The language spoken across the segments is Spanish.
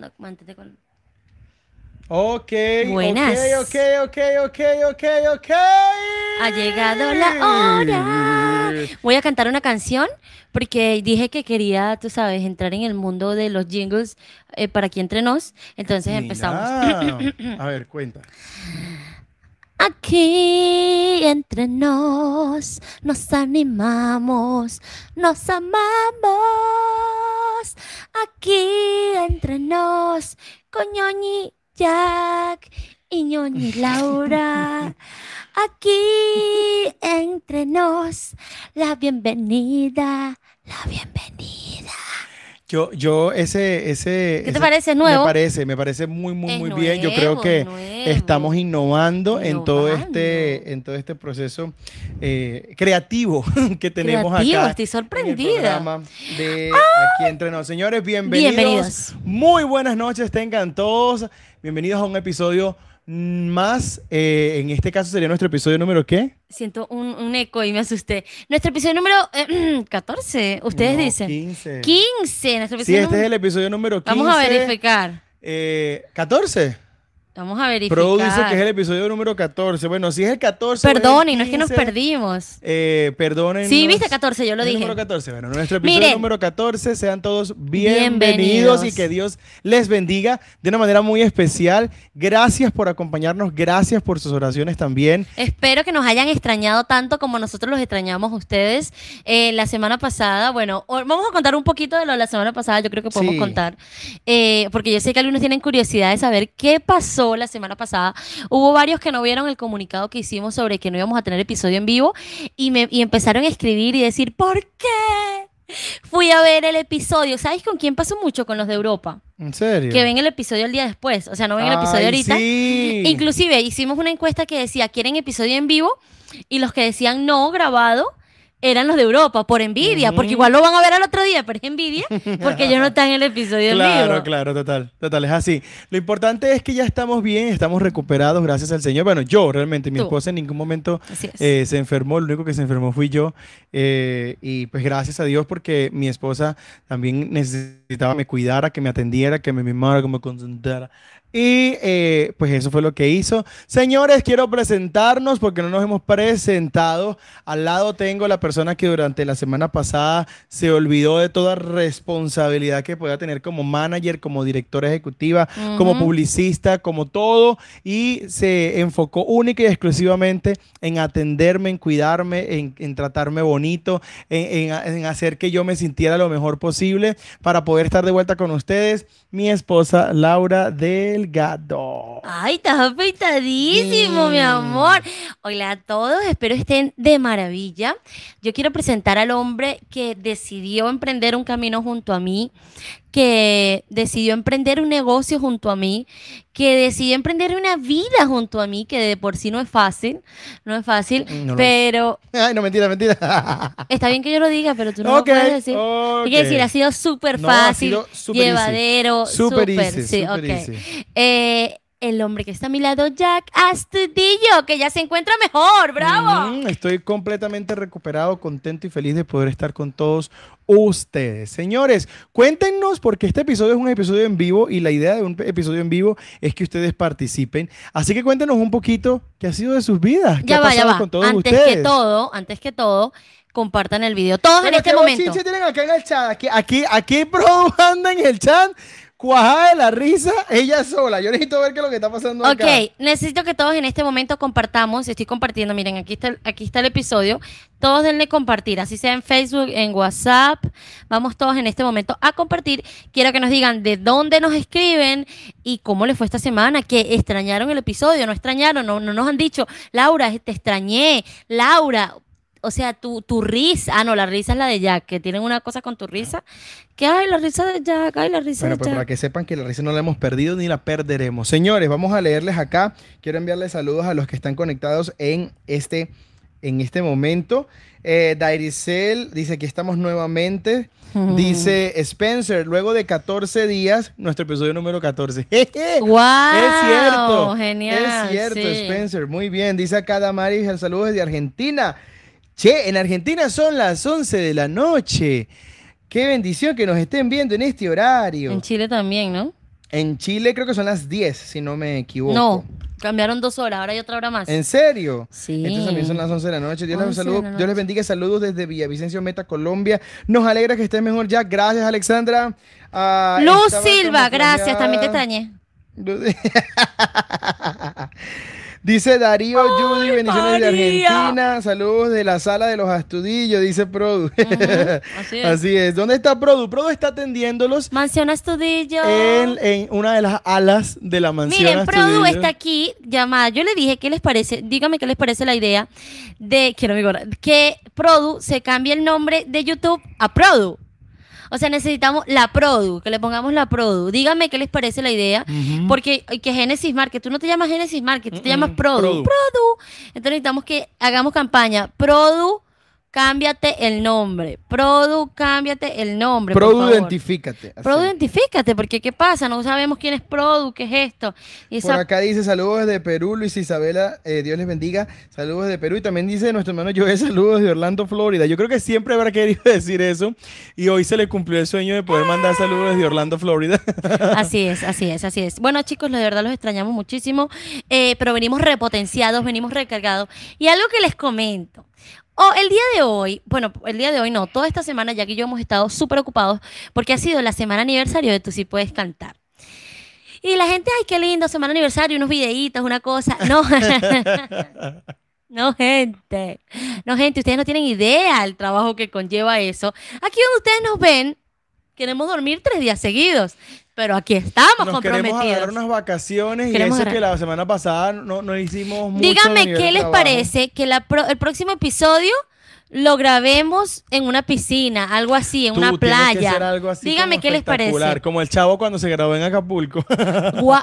No, mantente con... Ok, Buenas. ok, ok, ok, ok, ok. Ha llegado la hora. Voy a cantar una canción porque dije que quería, tú sabes, entrar en el mundo de los jingles eh, para aquí entre nos. Entonces empezamos. A ver, cuenta. Aquí entre nos nos animamos, nos amamos. Aquí entre nos con ñoñi Jack y ñoñi Laura. Aquí entre nos la bienvenida, la bienvenida. Yo, yo, ese, ese. ¿Qué te ese- parece? ¿Nuevo? Me parece, me parece muy, muy, Es muy bien. Yo creo que nuevo. estamos innovando, en todo este, en todo este proceso eh, creativo que tenemos Creativo, acá. estoy en el sorprendida. de Aquí entre nos. Señores, bienvenidos. Bienvenidos. Muy buenas noches, tengan todos. Bienvenidos a un episodio más. eh, en este caso sería nuestro episodio número ¿qué? Siento un, un eco y me asusté. Nuestro episodio número eh, 14, ustedes No, dicen. 15. 15, nuestro Sí, episodio este es el número- episodio número 15. Vamos a verificar. Eh, 14. Vamos a verificar. Pro dice que es el episodio número 14. Bueno, si es el 14. o es el Perdonen, no es que nos 15, perdimos. Eh, perdonen. Sí, viste 14, yo lo dije. número 14. Bueno, nuestro episodio Miren. número 14. Sean todos bienvenidos, Bienvenidos. y que Dios les bendiga de una manera muy especial. Gracias por acompañarnos. Gracias por sus oraciones también. Espero que nos hayan extrañado tanto como nosotros los extrañamos a ustedes. Eh, la semana pasada, bueno, vamos a contar un poquito de lo de la semana pasada, yo creo que podemos Sí. contar, Eh, porque yo sé que algunos tienen curiosidad de saber qué pasó la semana pasada. Hubo varios que no vieron el comunicado que hicimos sobre que no íbamos a tener episodio en vivo y, me, y empezaron a escribir y decir, ¿por qué? Fui a ver el episodio. ¿Sabes con quién pasó mucho? Con los de Europa. ¿En serio? Que ven el episodio el día después. O sea, no ven el episodio Ay, ahorita. sí. Inclusive hicimos una encuesta que decía, ¿quieren episodio en vivo? Y los que decían no grabado eran los de Europa, por envidia, porque igual lo van a ver al otro día, pero es envidia, porque ellos no están en el episodio en Claro, vivo. claro, total, total, es así. Lo importante es que ya estamos bien, estamos recuperados, gracias al Señor. Bueno, yo realmente, mi Tú. esposa en ningún momento eh, se enfermó, lo único que se enfermó fui yo. eh, y pues gracias a Dios porque mi esposa también necesitaba que me cuidara, que me atendiera, que me mimara, que me concentrara. Y eh, pues eso fue lo que hizo. Señores, quiero presentarnos porque no nos hemos presentado. Al lado tengo la persona que durante la semana pasada se olvidó de toda responsabilidad que pueda tener como manager, como directora ejecutiva, como publicista, como todo. Y se enfocó única y exclusivamente en atenderme, en cuidarme, en, en tratarme bonito, en, en- en hacer que yo me sintiera lo mejor posible para poder estar de vuelta con ustedes. Mi esposa Laura Delgado. Ay, estás afeitadísimo, mi amor. Hola a todos, espero estén de maravilla. Yo quiero presentar al hombre que decidió emprender un camino junto a mí, que decidió emprender un negocio junto a mí, que decidió emprender una vida junto a mí, que de por sí no es fácil, no es fácil, Mm, no lo es. pero Ay, no, mentira, mentira. está bien que yo lo diga, pero tú no lo puedes decir. ok. Hay que decir, ha sido súper No, ha fácil, sido easy. llevadero, Súper sí, súper ok. easy. Eh, el hombre que está a mi lado, Jack Astudillo, que ya se encuentra mejor, bravo. Mm, estoy completamente recuperado, contento y feliz de poder estar con todos ustedes. Señores, cuéntenos porque este episodio es un episodio en vivo y la idea de un episodio en vivo es que ustedes participen. Así que cuéntenos un poquito qué ha sido de sus vidas, qué Ya ha va, ya pasado va. con todos Antes ustedes. que todo, antes que todo, compartan el video. Todos Bueno, en este ¿qué momento. tienen acá en el chat? Aquí, aquí, aquí Pro anda en el chat, cuajada de la risa, ella sola. Yo necesito ver qué es lo que está pasando acá. Ok, necesito que todos en este momento compartamos. Estoy compartiendo, miren, aquí está, aquí está el episodio. Todos denle compartir, así sea en Facebook, en WhatsApp. Vamos todos en este momento a compartir. Quiero que nos digan de dónde nos escriben y cómo les fue esta semana, que extrañaron el episodio, no extrañaron, no, no nos han dicho, Laura, te extrañé, Laura. O sea, tu, tu risa, ah, no, la risa es la de Jack, que tienen una cosa con tu risa, que ay, la risa de Jack, ay, la risa Bueno, de pues Jack. para que sepan que la risa no la hemos perdido ni la perderemos. Señores, vamos a leerles acá. Quiero enviarles saludos a los que están conectados en este, en este momento. Eh, Dairicel dice que estamos nuevamente. Dice Spencer, luego de 14 días, nuestro episodio número 14. ¡Wow! Es cierto. Genial. Es cierto, sí. Spencer. Muy bien. Dice acá Damaris, el saludo desde Argentina. Che, en Argentina son las 11 de la noche. Qué bendición que nos estén viendo en este horario. En Chile también, ¿no? En Chile creo que son las 10, si no me equivoco. No, cambiaron dos horas, ahora hay otra hora más. ¿En serio? Sí. Entonces también son las 11 de la noche. Dios, les, 11 de saludo- Dios les noche. bendiga. Saludos desde Villavicencio Meta, Colombia. Nos alegra que estés mejor ya. Gracias, Alexandra. Ah, Luz Silva, gracias, también te extrañé. Dice Darío Judy, bendiciones de. Argentina. Saludos de la sala de los astudillos, dice Produ. así es. Así es. ¿Dónde está Produ? Produ está atendiéndolos Mansión Astudillo. en, en una de las alas de la mansión. Miren, Produ está aquí llamada. Yo le dije, ¿qué les parece? Dígame qué les parece la idea de quiero mi gorra, que Produ se cambie el nombre de YouTube a Produ. O sea, necesitamos la Produ, que le pongamos la Produ. Dígame qué les parece la idea. Porque que Genesis Market, tú no te llamas Genesis Market, tú te llamas Produ. Produ. Produ. Entonces necesitamos que hagamos campaña. Produ, cámbiate el nombre. Produ, cámbiate el nombre. por Produ, favor. identifícate. Así. Produ, identifícate, porque ¿qué pasa? No sabemos quién es Produ, qué es esto. Y Por acá dice saludos desde Perú, Luis Isabela, eh, Dios les bendiga, saludos desde Perú y también dice nuestro hermano Joel, saludos de Orlando, Florida. Yo creo que siempre habrá querido decir eso y hoy se le cumplió el sueño de poder mandar saludos desde Orlando, Florida. Así es, así es, así es. Bueno, chicos, de verdad los extrañamos muchísimo, eh, pero venimos repotenciados, venimos recargados. Y algo que les comento. Oh, el día de hoy, bueno, el día de hoy no, toda esta semana ya que yo hemos estado súper ocupados porque ha sido la semana aniversario de Tú sí puedes cantar. Y la gente, ay, qué lindo, semana aniversario, unos videitos, una cosa. No, no, gente. No, gente, ustedes no tienen idea el trabajo que conlleva eso. Aquí donde ustedes nos ven, queremos dormir tres días seguidos, pero aquí estamos Nos queremos comprometidos. agarrar unas vacaciones y Queremos eso agarrar- que la semana pasada no, no hicimos mucho. Nivel qué les parece que la pro- el próximo episodio lo grabemos en una piscina, algo así, en Tú una que playa. hacer algo así Díganme como qué les parece. Como el chavo cuando se grabó en Acapulco. Guau,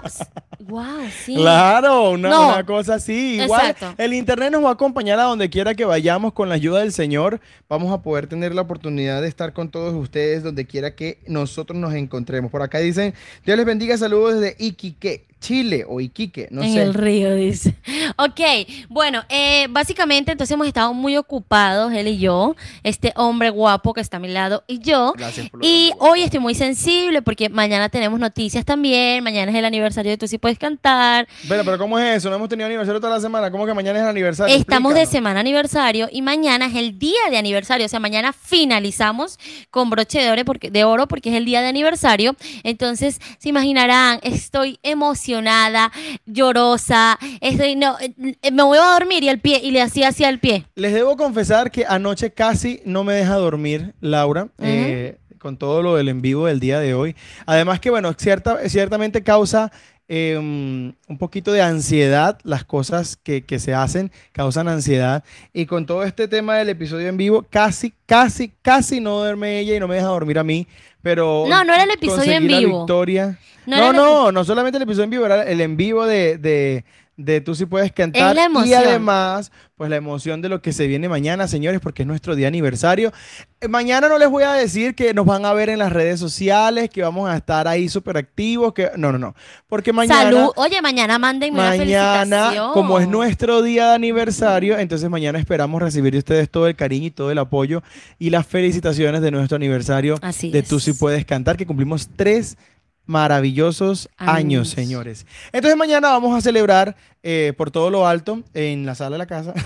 wow, sí. Claro, una, No. una cosa así. Igual Exacto. el internet nos va a acompañar a donde quiera que vayamos con la ayuda del Señor. Vamos a poder tener la oportunidad de estar con todos ustedes donde quiera que nosotros nos encontremos. Por acá dicen, Dios les bendiga, saludos desde Iquique, Chile o Iquique, no en sé. el río, dice. Ok, bueno, eh, básicamente entonces hemos estado muy ocupados, él y yo, este hombre guapo que está a mi lado y yo. Gracias por Y hoy estoy muy sensible porque mañana tenemos noticias también, mañana es el aniversario de Tú sí puedes cantar. Pero, pero ¿cómo es eso? No hemos tenido aniversario toda la semana. ¿Cómo que mañana es el aniversario? Estamos de semana aniversario y mañana es el día de aniversario. O sea, mañana finalizamos con broche de oro porque, de oro porque es el día de aniversario. Entonces, se imaginarán, estoy emocionada, llorosa, estoy, no, eh, eh, me voy a dormir y el pie, y le hacía hacia el pie. Les debo confesar que anoche casi no me deja dormir, Laura, eh, con todo lo del en vivo del día de hoy. Además que, bueno, cierta, ciertamente causa eh, un poquito de ansiedad las cosas que, que se hacen, causan ansiedad. Y con todo este tema del episodio en vivo, casi, casi, casi no duerme ella y no me deja dormir a mí. Pero No, no era el episodio en vivo. victoria. No No, no, solamente el episodio en vivo, era el en vivo de, de, de Tú sí puedes cantar. la y además, pues la emoción de lo que se viene mañana, señores, porque es nuestro día aniversario. Eh, Mañana no les voy a decir que nos van a ver en las redes sociales, que vamos a estar ahí súper activos, que no, no, no. Porque mañana... Salud. Oye, mañana mándenme una Mañana, felicitación. como es nuestro día de aniversario, entonces mañana esperamos recibir de ustedes todo el cariño y todo el apoyo y las felicitaciones de nuestro aniversario Así de es. Tú sí puedes cantar, que cumplimos tres maravillosos años, Años. señores. Entonces mañana vamos a celebrar eh, por todo lo alto en la sala de la casa.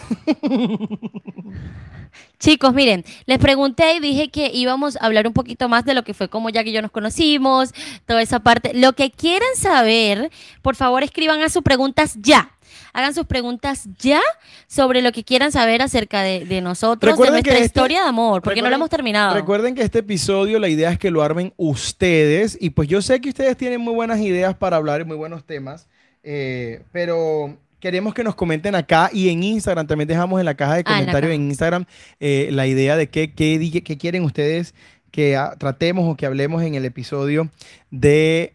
Chicos, miren, les pregunté y dije que íbamos a hablar un poquito más de lo que fue como ya que yo nos conocimos, toda esa parte. Lo que quieran saber, por favor escriban a sus preguntas ya. Hagan sus preguntas ya sobre lo que quieran saber acerca de, de nosotros, Recuerden de nuestra este- historia de amor, porque no lo hemos terminado. Recuerden que este episodio la idea es que lo armen ustedes y pues yo sé que ustedes tienen muy buenas ideas para hablar y muy buenos temas, eh, pero queremos que nos comenten acá y en Instagram también dejamos en la caja de Ah, en comentarios caja. en Instagram eh, la idea de qué, qué, di- qué quieren ustedes que ah, tratemos o que hablemos en el episodio de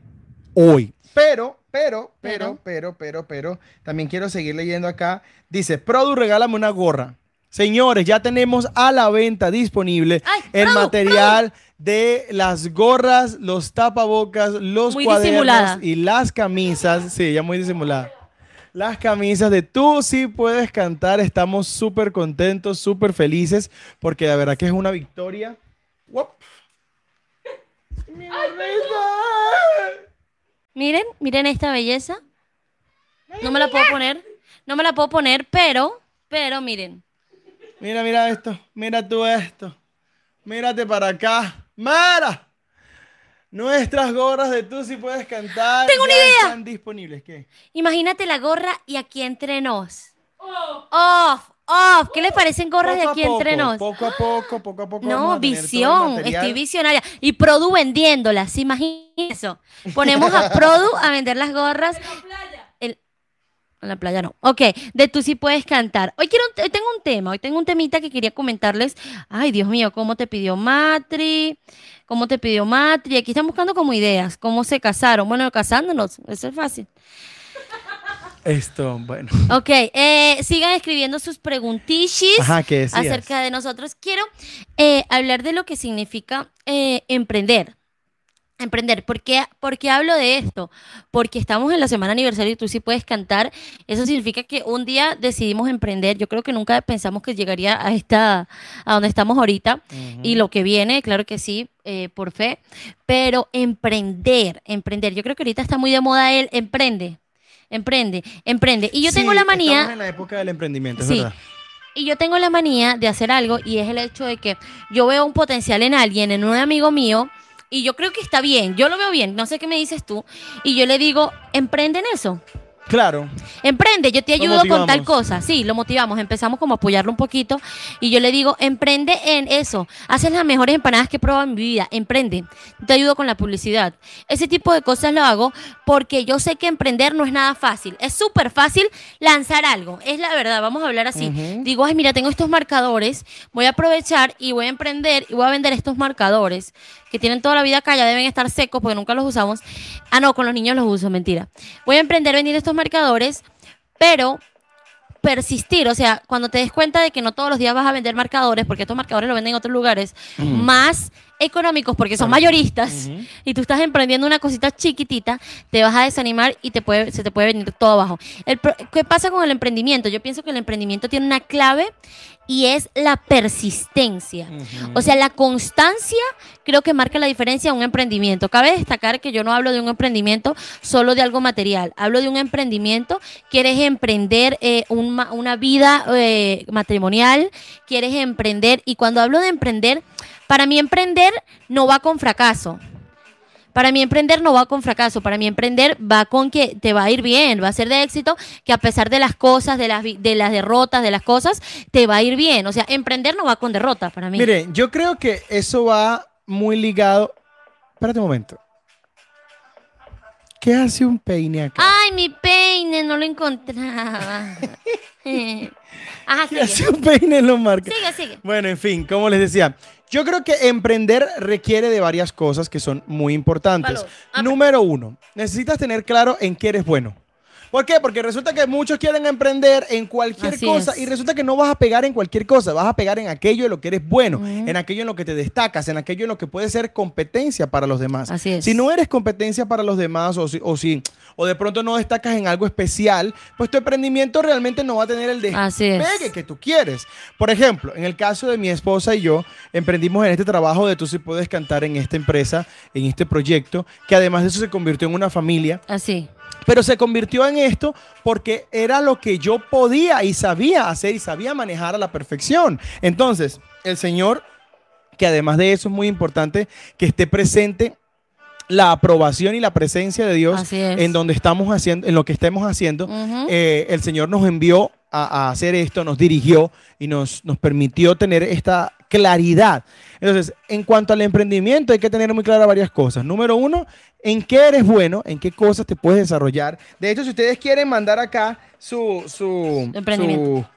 hoy. Pero, pero, pero, pero, pero, pero, también quiero seguir leyendo acá. Dice, Produ, regálame una gorra. Señores, ya tenemos a la venta disponible Ay, el Produ, material de las gorras, los tapabocas, los Muy cuadernos disimulada. y las camisas. Sí, ya muy disimulada. Las camisas de Tú sí puedes cantar. Estamos súper contentos, súper felices, porque de verdad que es una victoria. Uop. Miren, miren esta belleza. No me la puedo poner. No me la puedo poner, pero, pero miren. Mira, mira esto. Mira tú esto. Mírate para acá. ¡Mara! Nuestras gorras de tú si puedes cantar. Tengo una ya idea. Están disponibles. ¿Qué? Imagínate la gorra y aquí entre nos. Off, off. ¿Qué les parecen gorras de Poco aquí poco, entre nos? Poco a poco, poco a poco. vamos No, a tener todo el visión, estoy visionaria. Y Produ vendiéndolas, ¿se imagina eso? Ponemos a Produ a vender las gorras. En la playa no. Ok, de tú sí puedes cantar. Hoy, quiero, un- hoy tengo un tema, hoy tengo un temita que quería comentarles. Ay, Dios mío, cómo te pidió Matri, cómo te pidió Matri. Aquí están buscando como ideas, cómo se casaron. Bueno, casándonos, eso es fácil. Esto, bueno. Ok, eh, sigan escribiendo sus preguntichis acerca de nosotros. Quiero eh, hablar de lo que significa eh, emprender. Emprender. ¿Por qué, por qué hablo de esto? Porque estamos en la semana aniversario y tú sí puedes cantar. Eso significa que un día decidimos emprender. Yo creo que nunca pensamos que llegaría a esta, a donde estamos ahorita. Y lo que viene, claro que sí, eh, por fe. Pero emprender, emprender. Yo creo que ahorita está muy de moda el emprende. Emprende, emprende. Y yo tengo la Estamos manía. en la época del emprendimiento, es Sí. verdad. Y yo tengo la manía de hacer algo y es el hecho de que yo veo un potencial en alguien, en un amigo mío, y yo creo que está bien, yo lo veo bien, no sé qué me dices tú, y yo le digo, emprende en eso. Claro. Emprende, yo te ayudo con tal cosa. Sí, lo motivamos, empezamos como a apoyarlo un poquito y yo le digo, emprende en eso. Haces las mejores empanadas que he probado en mi vida, emprende. Te ayudo con la publicidad. Ese tipo de cosas lo hago porque yo sé que emprender no es nada fácil. Es súper fácil lanzar algo. Es la verdad, vamos a hablar así. Digo, ay, mira, tengo estos marcadores, voy a aprovechar y voy a emprender y voy a vender estos marcadores que tienen toda la vida acá, ya deben estar secos porque nunca los usamos. Ah, no, con los niños los uso, mentira. Voy a emprender vendiendo estos marcadores, pero persistir, o sea, cuando te des cuenta de que no todos los días vas a vender marcadores, porque estos marcadores los venden en otros lugares más económicos porque son mayoristas Ujú. y tú estás emprendiendo una cosita chiquitita, te vas a desanimar y te puede, se te puede venir todo abajo. El ¿Qué pasa con el emprendimiento? Yo pienso que el emprendimiento tiene una clave y es la persistencia. O sea, la constancia creo que marca la diferencia en un emprendimiento. Cabe destacar que yo no hablo de un emprendimiento solo de algo material, hablo de un emprendimiento, quieres emprender eh, un una vida eh, matrimonial, quieres emprender, y cuando hablo de emprender, para mí emprender no va con fracaso. Para mí emprender no va con fracaso, para mí emprender va con que te va a ir bien, va a ser de éxito, que a pesar de las cosas, de las, vi- de las derrotas, de las cosas, te va a ir bien. O sea, emprender no va con derrota para mí. Mire, yo creo que eso va muy ligado. Espérate un momento. ¿Qué hace un peine acá? Ay, mi peine, no lo encontraba. Ajá, ¿Qué sigue. hace un peine en los marcos? Sigue, sigue. Bueno, en fin, como les decía, yo creo que emprender requiere de varias cosas que son muy importantes. Número uno, necesitas tener claro en qué eres bueno. ¿Por qué? Porque resulta que muchos quieren emprender en cualquier Así cosa es. y resulta que no vas a pegar en cualquier cosa, vas a pegar en aquello en lo que eres bueno, en aquello en lo que te destacas, en aquello en lo que puede ser competencia para los demás. Así es. Si no eres competencia para los demás o si, o si o de pronto no destacas en algo especial, pues tu emprendimiento realmente no va a tener el despegue que tú quieres. Por ejemplo, en el caso de mi esposa y yo, emprendimos en este trabajo de tú sí puedes cantar en esta empresa, en este proyecto, que además de eso se convirtió en una familia. Así. Pero se convirtió en esto porque era lo que yo podía y sabía hacer y sabía manejar a la perfección. Entonces, el Señor, que además de eso es muy importante que esté presente la aprobación y la presencia de Dios en donde estamos haciendo, en lo que estemos haciendo, eh, el Señor nos envió a, a hacer esto, nos dirigió y nos, nos permitió tener esta claridad. Entonces, en cuanto al emprendimiento, hay que tener muy claras varias cosas. Número uno, en qué eres bueno, en qué cosas te puedes desarrollar. De hecho, si ustedes quieren mandar acá su, su, Emprendimiento. su-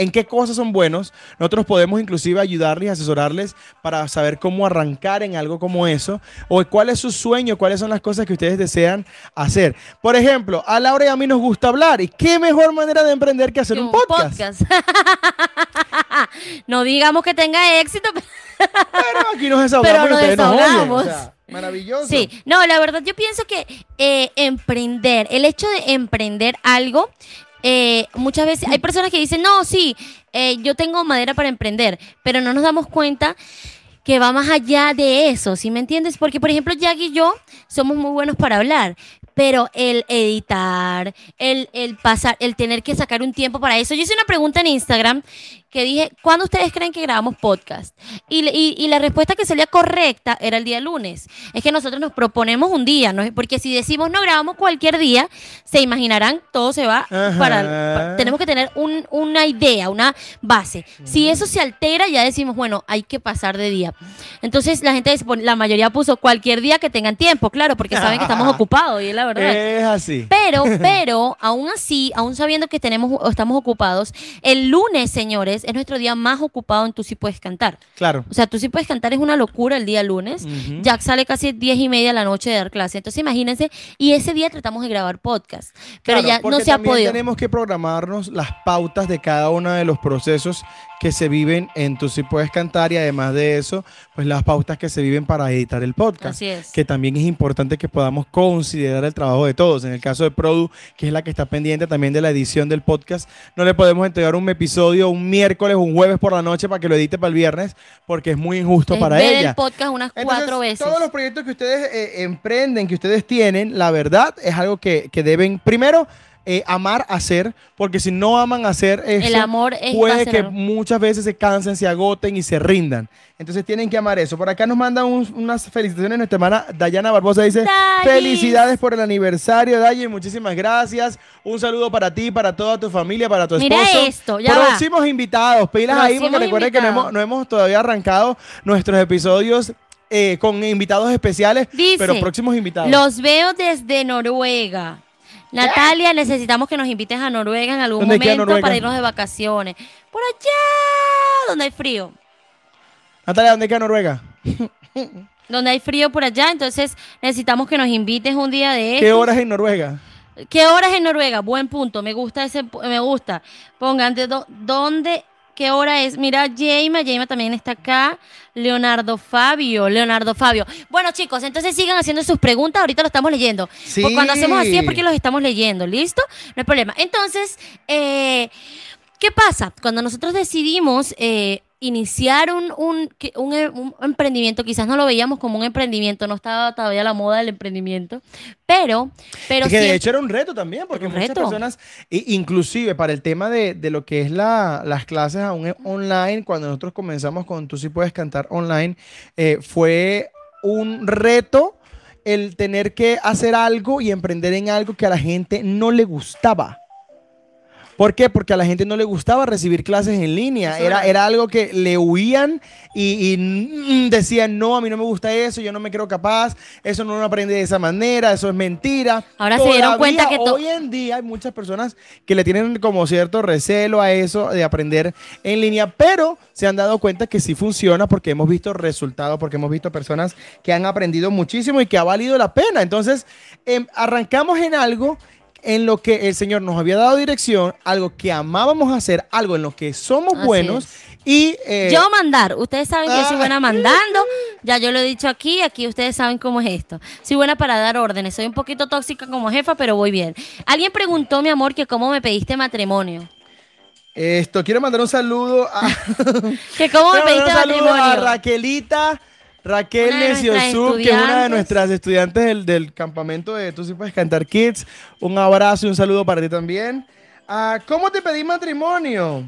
en qué cosas son buenos, nosotros podemos inclusive ayudarles y asesorarles para saber cómo arrancar en algo como eso, o cuál es su sueño, cuáles son las cosas que ustedes desean hacer. Por ejemplo, a Laura y a mí nos gusta hablar, y qué mejor manera de emprender que hacer un podcast. no digamos que tenga éxito. pero- aquí nos desahogamos Pero nos ustedes nos oyen. desahogamos. O sea, maravilloso. Sí, no, la verdad yo pienso que eh, emprender, el hecho de emprender algo, eh, muchas veces hay personas que dicen, no, sí, eh, yo tengo madera para emprender, pero no nos damos cuenta que va más allá de eso, ¿sí me entiendes? Porque, por ejemplo, Jack y yo somos muy buenos para hablar, pero el editar, el, el pasar, el tener que sacar un tiempo para eso. Yo hice una pregunta en Instagram que dije, ¿cuándo ustedes creen que grabamos podcast? Y, y- y la respuesta que salía correcta era el día lunes. Es que nosotros nos proponemos un día, ¿no? porque si decimos no grabamos cualquier día, se imaginarán, todo se va para... pa- tenemos que tener un- una idea, una base. Si eso se altera, ya decimos, bueno, hay que pasar de día. Entonces la gente, la mayoría puso cualquier día que tengan tiempo, claro, porque saben que estamos ocupados, y es la verdad. Es así. Pero, pero, aún así, aún sabiendo que tenemos o estamos ocupados, el lunes, señores, es nuestro día más ocupado en Tú sí puedes cantar. Claro. O sea, Tú sí puedes cantar es una locura el día lunes. Ujú. Jack sale casi 10 y media de la noche de dar clase. Entonces, imagínense, y ese día tratamos de grabar podcast. Pero Claro, ya no se ha también podido. Tenemos que programarnos las pautas de cada uno de los procesos que se viven en Tú sí puedes cantar y además de eso, pues las pautas que se viven para editar el podcast. Así es. Que también es importante que podamos considerar el trabajo de todos. En el caso de Produ, que es la que está pendiente también de la edición del podcast, no le podemos entregar un episodio un miércoles, un jueves por la noche para que lo edite para el viernes, porque es muy injusto Es para ver ella. el podcast unas Entonces, cuatro veces. Todos los proyectos que ustedes eh, emprenden, que ustedes tienen, la verdad es algo que, que deben, primero, eh, amar hacer, porque si no aman hacer eso, El amor es- puede que muchas veces se cansen, se agoten y se rindan. Entonces tienen que amar eso. Por acá nos manda un- unas felicitaciones nuestra hermana Dayana Barbosa. Dice, felicidades por el aniversario, Dayi. Muchísimas gracias. Un saludo para ti, para toda tu familia, para tu Mira esposo. esto, ya va. Próximos invitados. Pilas ahí, porque recuerden que no invitados. hemos, no hemos todavía arrancado nuestros episodios eh, con invitados especiales, Dice, pero próximos invitados. Los veo desde Noruega. Natalia, necesitamos que nos invites a Noruega en algún ¿Dónde queda momento para irnos de vacaciones. Por allá, donde hay frío. Natalia, ¿dónde queda Noruega? Donde hay frío por allá, entonces necesitamos que nos invites un día de ¿Qué estos. horas en Noruega? ¿Qué horas en Noruega? Buen punto, me gusta ese, me gusta. Pongan, de dó- ¿dónde, qué hora es? Mira, Jaima, Jaima también está acá. Leonardo Fabio, Leonardo Fabio. Bueno, chicos, entonces sigan haciendo sus preguntas, ahorita lo estamos leyendo. Sí. Porque cuando hacemos así es porque los estamos leyendo, ¿listo? No hay problema. Entonces, eh, ¿qué pasa? Cuando nosotros decidimos eh, iniciar un, un, que- un, eh, un emprendimiento, quizás no lo veíamos como un emprendimiento, no estaba todavía la moda del emprendimiento, pero... pero que de hecho era un reto también, porque muchas reto. personas, inclusive para el tema de, de lo que es la, las clases aún en- online, cuando nosotros comenzamos con Tú sí puedes cantar online, eh, fue un reto el tener que hacer algo y emprender en algo que a la gente no le gustaba. ¿Por qué? Porque a la gente no le gustaba recibir clases en línea. Era, era. algo que le huían y, y, mm, decían, no, a mí no me gusta eso, yo no me creo capaz, eso no lo aprende de esa manera, eso es mentira. Ahora se dieron cuenta Todavía que hoy en día hay muchas personas que le tienen como cierto recelo a eso de aprender en línea, pero se han dado cuenta que sí funciona porque hemos visto resultados, porque hemos visto personas que han aprendido muchísimo y que ha valido la pena. Entonces, em, arrancamos en algo en lo que el Señor nos había dado dirección, algo que amábamos hacer, algo en lo que somos Así buenos y... eh, Yo mandar, ustedes saben que soy Ah. buena mandando, ya yo lo he dicho aquí, aquí ustedes saben cómo es esto. Soy buena para dar órdenes, soy un poquito tóxica como jefa, pero voy bien. Alguien preguntó, mi amor, que cómo me pediste matrimonio. Esto, quiero mandar un saludo a... Que cómo me pediste un saludo a matrimonio. Raquelita, Raquel Neciosub, que es una de nuestras estudiantes del, del campamento de Tú sí puedes cantar Kids. Un abrazo y un saludo para ti también. Ah, ¿Cómo te pedí matrimonio?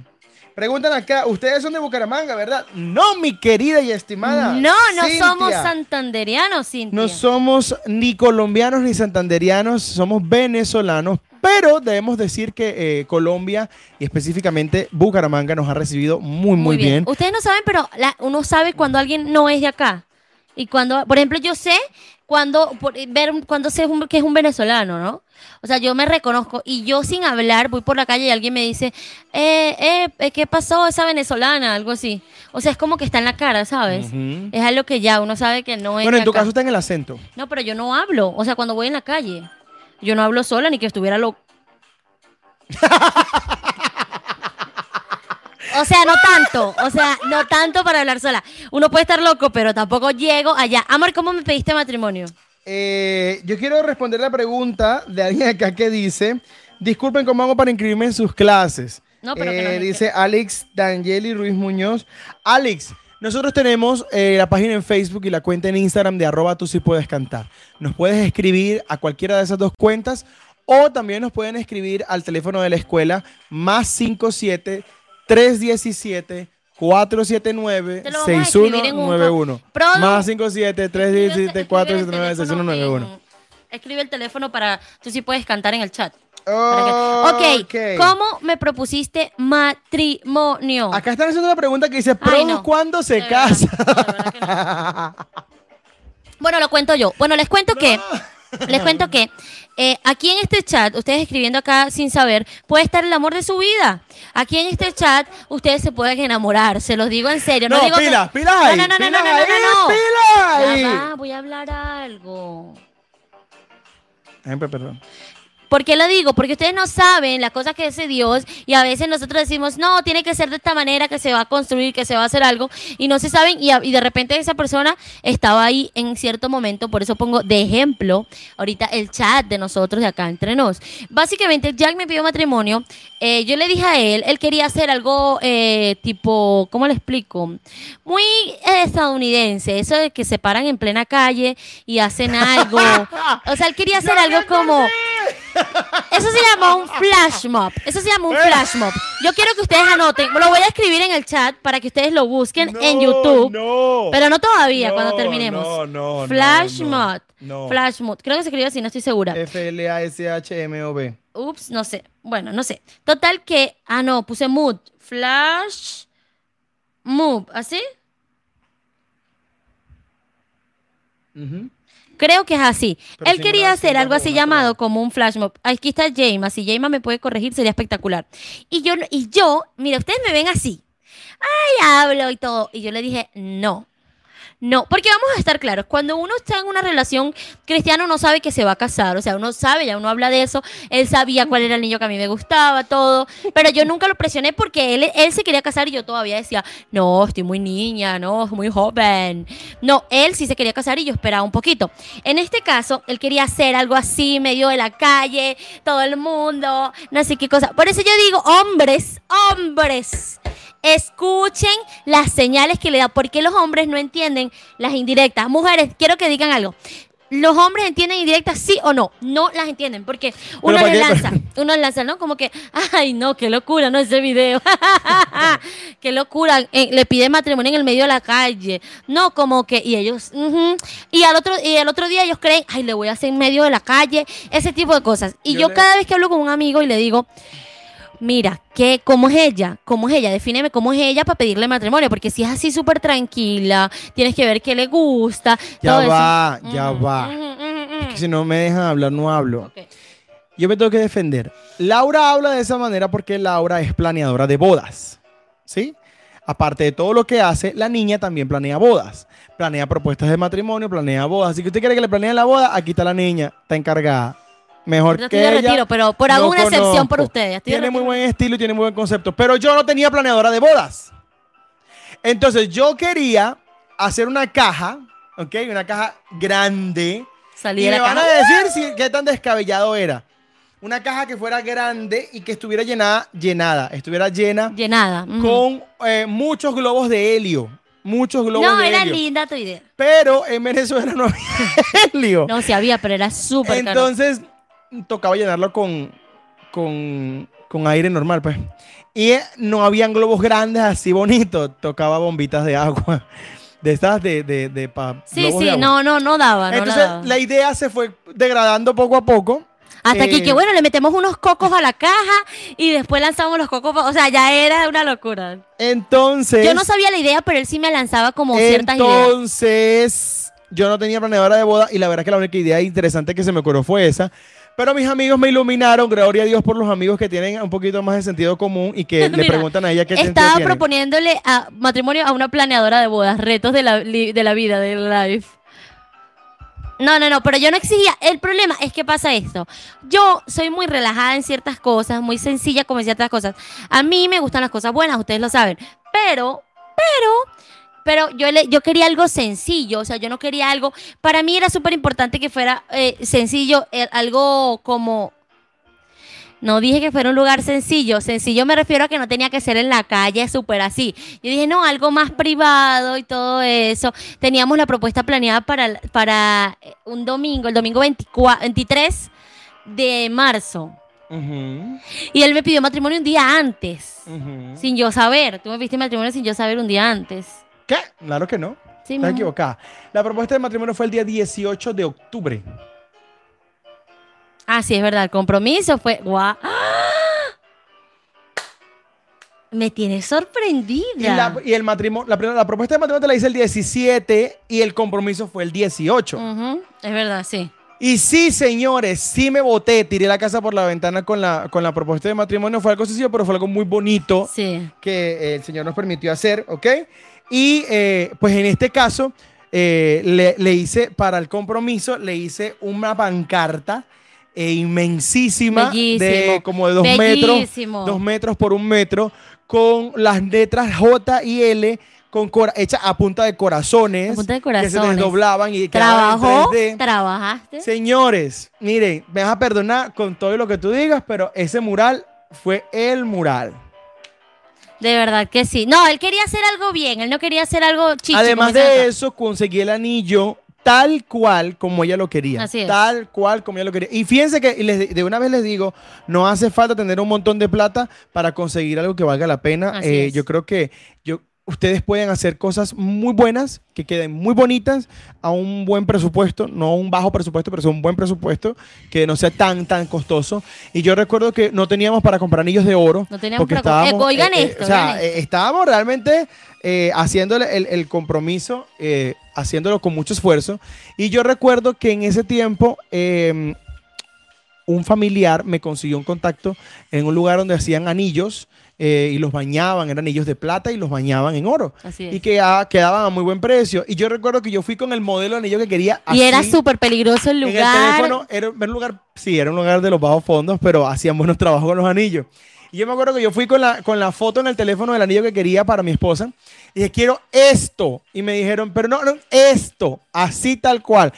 Preguntan acá, ustedes son de Bucaramanga, ¿verdad? No, mi querida y estimada. No, no Cintia. somos santanderianos, Cintia. No somos ni colombianos ni santanderianos, somos venezolanos, pero debemos decir que eh, Colombia y específicamente Bucaramanga nos ha recibido muy, muy, bien. Ustedes no saben, pero la- uno sabe cuando alguien no es de acá. Y cuando, por ejemplo, yo sé cuando por- ver cuando sé un- que es un venezolano, ¿no? O sea, yo me reconozco y yo sin hablar voy por la calle y alguien me dice, eh, eh, eh, ¿qué pasó esa venezolana? Algo así. O sea, es como que está en la cara, ¿sabes? Es algo que ya uno sabe que no es Bueno, en tu acá. caso está en el acento. No, pero yo no hablo. O sea, cuando voy en la calle, yo no hablo sola ni que estuviera loco. O sea, no tanto, o sea, no tanto para hablar sola. Uno puede estar loco, pero tampoco llego allá. Amor, ¿cómo me pediste matrimonio? Eh, yo quiero responder la pregunta de alguien acá que dice, disculpen cómo hago para inscribirme en sus clases. No, pero que Eh, no dice Alex Dangeli Ruiz Muñoz. Alex, Nosotros tenemos eh, la página en Facebook y la cuenta en Instagram de arroba tú sí puedes cantar. Nos puedes escribir a cualquiera de esas dos cuentas o también nos pueden escribir al teléfono de la escuela más 57 317 479 Te lo vamos a escribir en un 6191. Produ- Más 57 317 479 Escribe el 6191. teléfono en- Escribe el teléfono para tú sí puedes cantar en el chat. Para que- ok, ¿cómo me propusiste matrimonio? Acá están haciendo una pregunta que dice, ¿Produ no. cuándo se De casa? no, de verdad que no. Bueno, lo cuento yo. Bueno, les cuento que, les cuento que eh, aquí en este chat, ustedes escribiendo acá sin saber, puede estar el amor de su vida. Aquí en este chat, ustedes se pueden enamorar, se los digo en serio. No, No, digo que- pilas, ahí, No, no, no, no, no, no, no, no. pilas ahí. Ya va, voy a hablar algo. Siempre, perdón. ¿Por qué lo digo? Porque ustedes no saben las cosas que hace Dios y a veces nosotros decimos, no, tiene que ser de esta manera que se va a construir, que se va a hacer algo y no se saben y, a- y de repente esa persona estaba ahí en cierto momento, por eso pongo de ejemplo ahorita el chat de nosotros de acá entre nos. Básicamente Jack me pidió matrimonio, eh, yo le dije a él, él quería hacer algo eh, tipo, ¿cómo le explico? Muy eh, estadounidense, eso de que se paran en plena calle y hacen algo. O sea, él quería hacer algo como... Eso se llama un flash mob. Eso se llama un flash mob. Yo quiero que ustedes anoten. Lo voy a escribir en el chat para que ustedes lo busquen en YouTube. No. Pero no todavía, No, cuando terminemos. no, no, Flash no. Flash mod. Creo que se escribe así, no estoy segura. F-L-A-S-H-M-O-B. Ups, no sé. Bueno, no sé. Total que. Ah, no, puse mood. Flash. Move. ¿Así? Ujú. Creo que es así. Pero Él quería hacer algo así llamado como un flash mob. Aquí está Jaima. Si Jaima me puede corregir, sería espectacular. Y yo, y yo, mira, ustedes me ven así. Ay, hablo y todo. Y yo le dije, no. No, porque vamos a estar claros, cuando uno está en una relación cristiana uno sabe que se va a casar, o sea, uno sabe, ya uno habla de eso, él sabía cuál era el niño que a mí me gustaba, todo, pero yo nunca lo presioné porque él, él se quería casar y yo todavía decía, no, estoy muy niña, no, muy joven. No, él sí se quería casar y yo esperaba un poquito. En este caso, él quería hacer algo así, medio de la calle, todo el mundo, no sé qué cosa. Por eso yo digo, hombres, hombres, escuchen las señales que le da, porque los hombres no entienden las indirectas. Mujeres, quiero que digan algo. Los hombres entienden indirectas sí o no, no las entienden, porque uno ¿para les qué? lanza, uno les lanza, ¿no? Como que, ay, no, qué locura, no ese video, qué locura, eh, le pide matrimonio en el medio de la calle, no, como que, y ellos, y al otro, y al otro día ellos creen, ay, le voy a hacer en medio de la calle, ese tipo de cosas. Y Yo yo le- cada vez que hablo con un amigo y le digo, mira, ¿qué, ¿cómo es ella? ¿Cómo es ella? Defíneme cómo es ella para pedirle matrimonio, porque si es así súper tranquila, tienes que ver qué le gusta. Ya todo eso. va, ya va. Es que si no me dejan hablar, no hablo. Yo me tengo que defender. Laura habla de esa manera porque Laura es planeadora de bodas. ¿Sí? Aparte de todo lo que hace, la niña también planea bodas. Planea propuestas de matrimonio, planea bodas. Así que usted quiere que le planee la boda, aquí está la niña, está encargada. Mejor Yo que de ella, retiro, pero por no alguna excepción por ustedes. Estoy Tiene muy buen estilo y tiene muy buen concepto. Pero yo no tenía planeadora de bodas. Entonces yo quería hacer una caja, ¿ok? Una caja grande. Salí Y me la van a caja. decir si, qué tan descabellado era. Una caja que fuera grande y que estuviera llenada, llenada, estuviera llena Llenada. con eh, muchos globos de helio. Muchos globos No, de era helio. linda tu idea. Pero en Venezuela no había helio. No, sí había, pero era súper caro. Entonces tocaba llenarlo con, con, con aire normal, pues. Y no habían globos grandes así bonitos. Tocaba bombitas de agua. De estas de, de, de pa- Sí, globos de sí, agua. no, no, no daba, no Entonces daba. la idea se fue degradando poco a poco. Hasta aquí eh, que bueno, le metemos unos cocos a la caja y después lanzamos los cocos, o sea, ya era una locura. Entonces. Yo no sabía la idea, pero él sí me lanzaba como ciertas ideas. Entonces, yo no tenía planeadora de boda y la verdad que la única idea interesante que se me ocurrió fue esa. Pero mis amigos me iluminaron, gloria a Dios por los amigos que tienen un poquito más de sentido común y que le preguntan a ella qué Estaba tiene. proponiéndole a matrimonio a una planeadora de bodas, retos de la, de la vida, del life. No, no, no, pero yo no exigía. El problema es que pasa esto. Yo soy muy relajada en ciertas cosas, muy sencilla como en ciertas cosas. A mí me gustan las cosas buenas, ustedes lo saben. Pero, pero, pero yo, le, yo quería algo sencillo. O sea, yo no quería algo. Para mí era súper importante que fuera eh, sencillo, eh, algo como No dije que fuera un lugar sencillo. Sencillo me refiero a que no tenía que ser en la calle, súper así. Yo dije, no, algo más privado y todo eso. Teníamos la propuesta planeada para, para eh, un domingo, el domingo 24, 23 de marzo. Y él me pidió matrimonio un día antes, sin yo saber. Tú me pediste matrimonio sin yo saber un día antes. ¿Qué? Claro que no. Sí, Estás equivocada. La propuesta de matrimonio fue el día 18 de octubre. Ah, sí, es verdad. El compromiso fue. ¡Guau! ¡Ah! Me tienes sorprendida. Y, la, y el matrimonio, la, propuesta de matrimonio te la hice el 17 y el compromiso fue el 18. Ujú, Es verdad, sí. Y sí, señores, sí me voté, tiré la casa por la ventana con la, con la propuesta de matrimonio. Fue algo sencillo, pero fue algo muy bonito Sí. que el Señor nos permitió hacer, ¿ok? Y eh, pues en este caso, eh, le, le hice para el compromiso, le hice una pancarta eh, inmensísima de como de dos metros, dos metros por un metro, con las letras J y L con cora- hechas a punta de corazones, A punta de que se desdoblaban y en ¿Trabajó? 3D. ¿Trabajaste? Señores, miren, me vas a perdonar con todo lo que tú digas, pero ese mural fue el mural. De verdad que sí. No, él quería hacer algo bien. Él no quería hacer algo chichi. Además de eso, conseguí el anillo tal cual como ella lo quería. Así es. Tal cual como ella lo quería. Y fíjense que les- de una vez les digo, no hace falta tener un montón de plata para conseguir algo que valga la pena. Eh, yo creo que yo, ustedes pueden hacer cosas muy buenas, que queden muy bonitas, a un buen presupuesto, no un bajo presupuesto, pero un buen presupuesto, que no sea tan, tan costoso. Y yo recuerdo que no teníamos para comprar anillos de oro. No teníamos porque para co- eh, estábamos, oigan esto, o sea, oigan esto. eh, estábamos realmente eh, haciéndole el, el compromiso, eh, haciéndolo con mucho esfuerzo. Y yo recuerdo que en ese tiempo eh, un familiar me consiguió un contacto en un lugar donde hacían anillos eh, y los bañaban, eran anillos de plata y los bañaban en oro. Así es. Y que ah, quedaban a muy buen precio. Y yo recuerdo que yo fui con el modelo de anillo que quería. Y era súper peligroso el En el lugar. teléfono era, era un lugar, sí, era un lugar de los bajos fondos, pero hacían buenos trabajos con los anillos. Y yo me acuerdo que yo fui con la, con la foto en el teléfono del anillo que quería para mi esposa. Y dije, quiero esto. Y me dijeron, pero no, no, esto, así tal cual.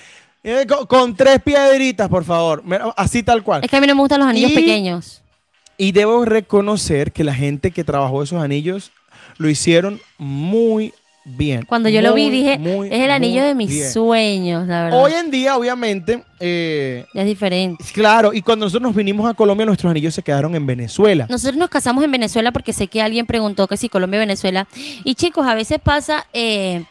Con, con tres piedritas, por favor. Así tal cual. Es que a mí no me gustan los anillos Y- pequeños. Y debo reconocer que la gente que trabajó esos anillos lo hicieron muy bien. Cuando yo lo vi dije, muy, es el anillo de mis bien. sueños, la verdad. Hoy en día, obviamente, eh, Ya es diferente. Claro, y cuando nosotros nos vinimos a Colombia, nuestros anillos se quedaron en Venezuela. Nosotros nos casamos en Venezuela porque sé que alguien preguntó que si Colombia o Venezuela. Y chicos, a veces pasa eh,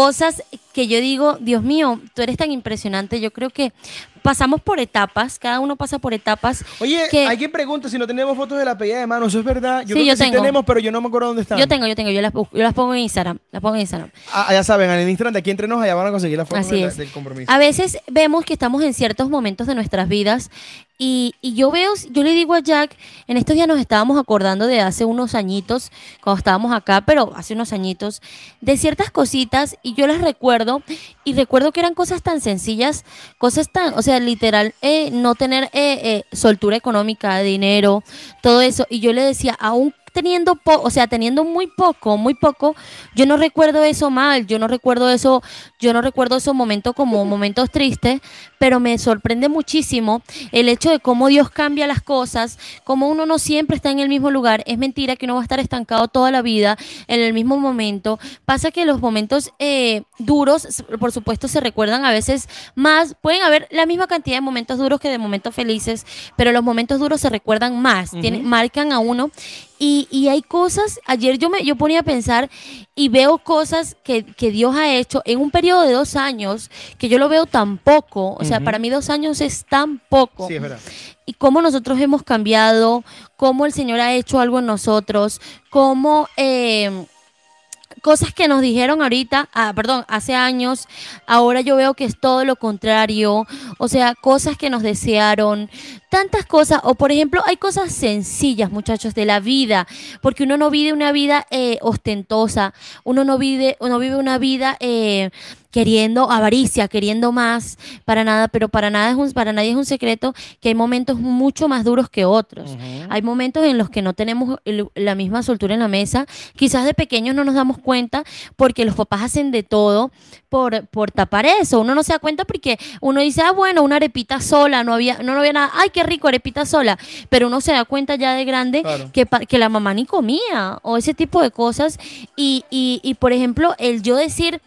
cosas que yo digo, Dios mío, tú eres tan impresionante. Yo creo que pasamos por etapas, cada uno pasa por etapas. Oye, que- alguien pregunta si no tenemos fotos de la pedida de mano. Eso es verdad. Yo Sí, creo yo que sí tengo. tenemos, pero yo no me acuerdo dónde están. Yo tengo, yo tengo, yo las, yo las pongo en Instagram, las pongo en Instagram. Ah, ya saben, en Instagram de aquí entre nos, allá van a conseguir la foto Así de la- es. del compromiso. A veces vemos que estamos en ciertos momentos de nuestras vidas y, y yo veo, yo le digo a Jack, en estos días nos estábamos acordando de hace unos añitos, cuando estábamos acá, pero hace unos añitos, de ciertas cositas y yo las recuerdo y recuerdo que eran cosas tan sencillas, cosas tan, o sea, literal, eh, no tener eh, eh, soltura económica, dinero, todo eso. Y yo le decía, aún teniendo po o sea, teniendo muy poco, muy poco, yo no recuerdo eso mal, yo no recuerdo eso, yo no recuerdo esos momentos como momentos tristes, pero me sorprende muchísimo el hecho de cómo Dios cambia las cosas, como uno no siempre está en el mismo lugar, es mentira que uno va a estar estancado toda la vida en el mismo momento, pasa que los momentos eh, duros, por supuesto, se recuerdan a veces más, pueden haber la misma cantidad de momentos duros que de momentos felices, pero los momentos duros se recuerdan más, tienen- marcan a uno y, y hay cosas, ayer yo me yo ponía a pensar y veo cosas que, que Dios ha hecho en un periodo de dos años, que yo lo veo tan poco, o sea, para mí dos años es tan poco. Sí, es verdad. Y cómo nosotros hemos cambiado, cómo el Señor ha hecho algo en nosotros, cómo... eh, cosas que nos dijeron ahorita, ah, perdón, hace años, ahora yo veo que es todo lo contrario, o sea, cosas que nos desearon, tantas cosas, o por ejemplo, hay cosas sencillas, muchachos, de la vida, porque uno no vive una vida eh, ostentosa, uno no vive, uno vive una vida... eh, queriendo avaricia, queriendo más, para nada, pero para nada es un, para nadie es un secreto que hay momentos mucho más duros que otros. Hay momentos en los que no tenemos la misma soltura en la mesa. Quizás de pequeños no nos damos cuenta porque los papás hacen de todo por, por tapar eso. Uno no se da cuenta porque uno dice, ah, bueno, una arepita sola, no había, no, había nada, ay, qué rico, arepita sola. Pero uno se da cuenta ya de grande que, que la mamá ni comía o ese tipo de cosas. Y, y, y por ejemplo, el yo decir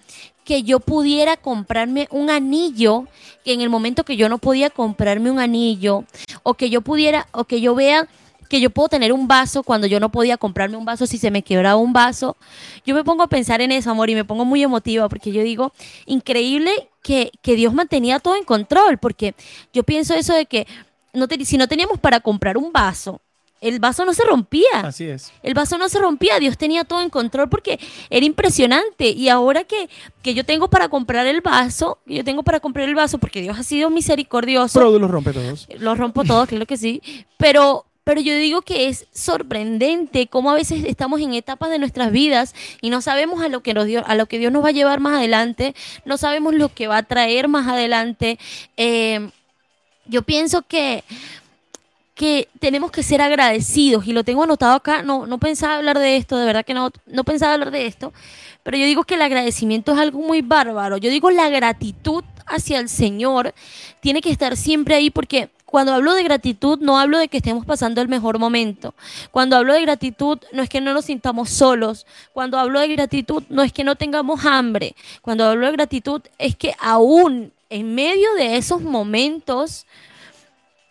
que yo pudiera comprarme un anillo, que en el momento que yo no podía comprarme un anillo, o que yo pudiera, o que yo vea que yo puedo tener un vaso cuando yo no podía comprarme un vaso si se me quebraba un vaso. Yo me pongo a pensar en eso, amor, y me pongo muy emotiva porque yo digo, increíble que, que Dios mantenía todo en control, porque yo pienso eso de que no si no teníamos para comprar un vaso, el vaso no se rompía. Así es. El vaso no se rompía, Dios tenía todo en control porque era impresionante. Y ahora que, que yo tengo para comprar el vaso, yo tengo para comprar el vaso porque Dios ha sido misericordioso. Pero los rompe todos. Los rompo todos, claro que sí. Pero, pero yo digo que es sorprendente cómo a veces estamos en etapas de nuestras vidas y no sabemos a lo que, nos Dios, a lo que Dios nos va a llevar más adelante, no sabemos lo que va a traer más adelante. Eh, yo pienso que que tenemos que ser agradecidos y lo tengo anotado acá, no, no pensaba hablar de esto, de verdad que no, no pensaba hablar de esto, pero yo digo que el agradecimiento es algo muy bárbaro, yo digo la gratitud hacia el Señor tiene que estar siempre ahí porque cuando hablo de gratitud no hablo de que estemos pasando el mejor momento. Cuando hablo de gratitud no es que no nos sintamos solos. Cuando hablo de gratitud no es que no tengamos hambre. Cuando hablo de gratitud es que aún en medio de esos momentos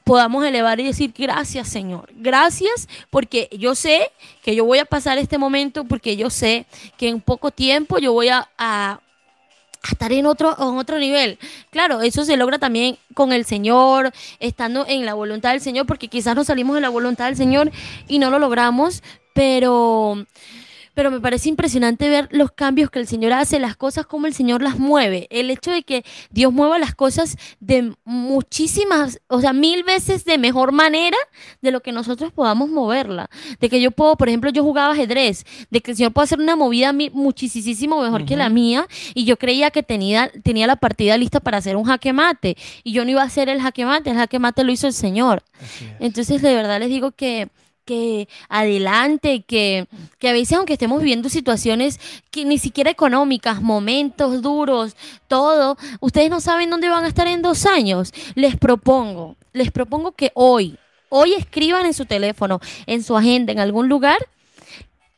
podamos elevar y decir gracias Señor, gracias porque yo sé que yo voy a pasar este momento porque yo sé que en poco tiempo yo voy a, estar en otro, en otro nivel. Claro, eso se logra también con el Señor, estando en la voluntad del Señor, porque quizás no salimos de la voluntad del Señor y no lo logramos, pero pero me parece impresionante ver los cambios que el Señor hace, las cosas como el Señor las mueve. El hecho de que Dios mueva las cosas de muchísimas, o sea, mil veces de mejor manera de lo que nosotros podamos moverla. De que yo puedo, por ejemplo, yo jugaba ajedrez, de que el Señor puede hacer una movida muchísimo mejor que la mía y yo creía que tenía, tenía la partida lista para hacer un jaque mate y yo no iba a hacer el jaque mate, el jaque mate lo hizo el Señor. Entonces, de verdad les digo que que adelante, que, que a veces aunque estemos viviendo situaciones que ni siquiera económicas, momentos duros, todo, ustedes no saben dónde van a estar en dos años. Les propongo, les propongo que hoy, hoy escriban en su teléfono, en su agenda, en algún lugar,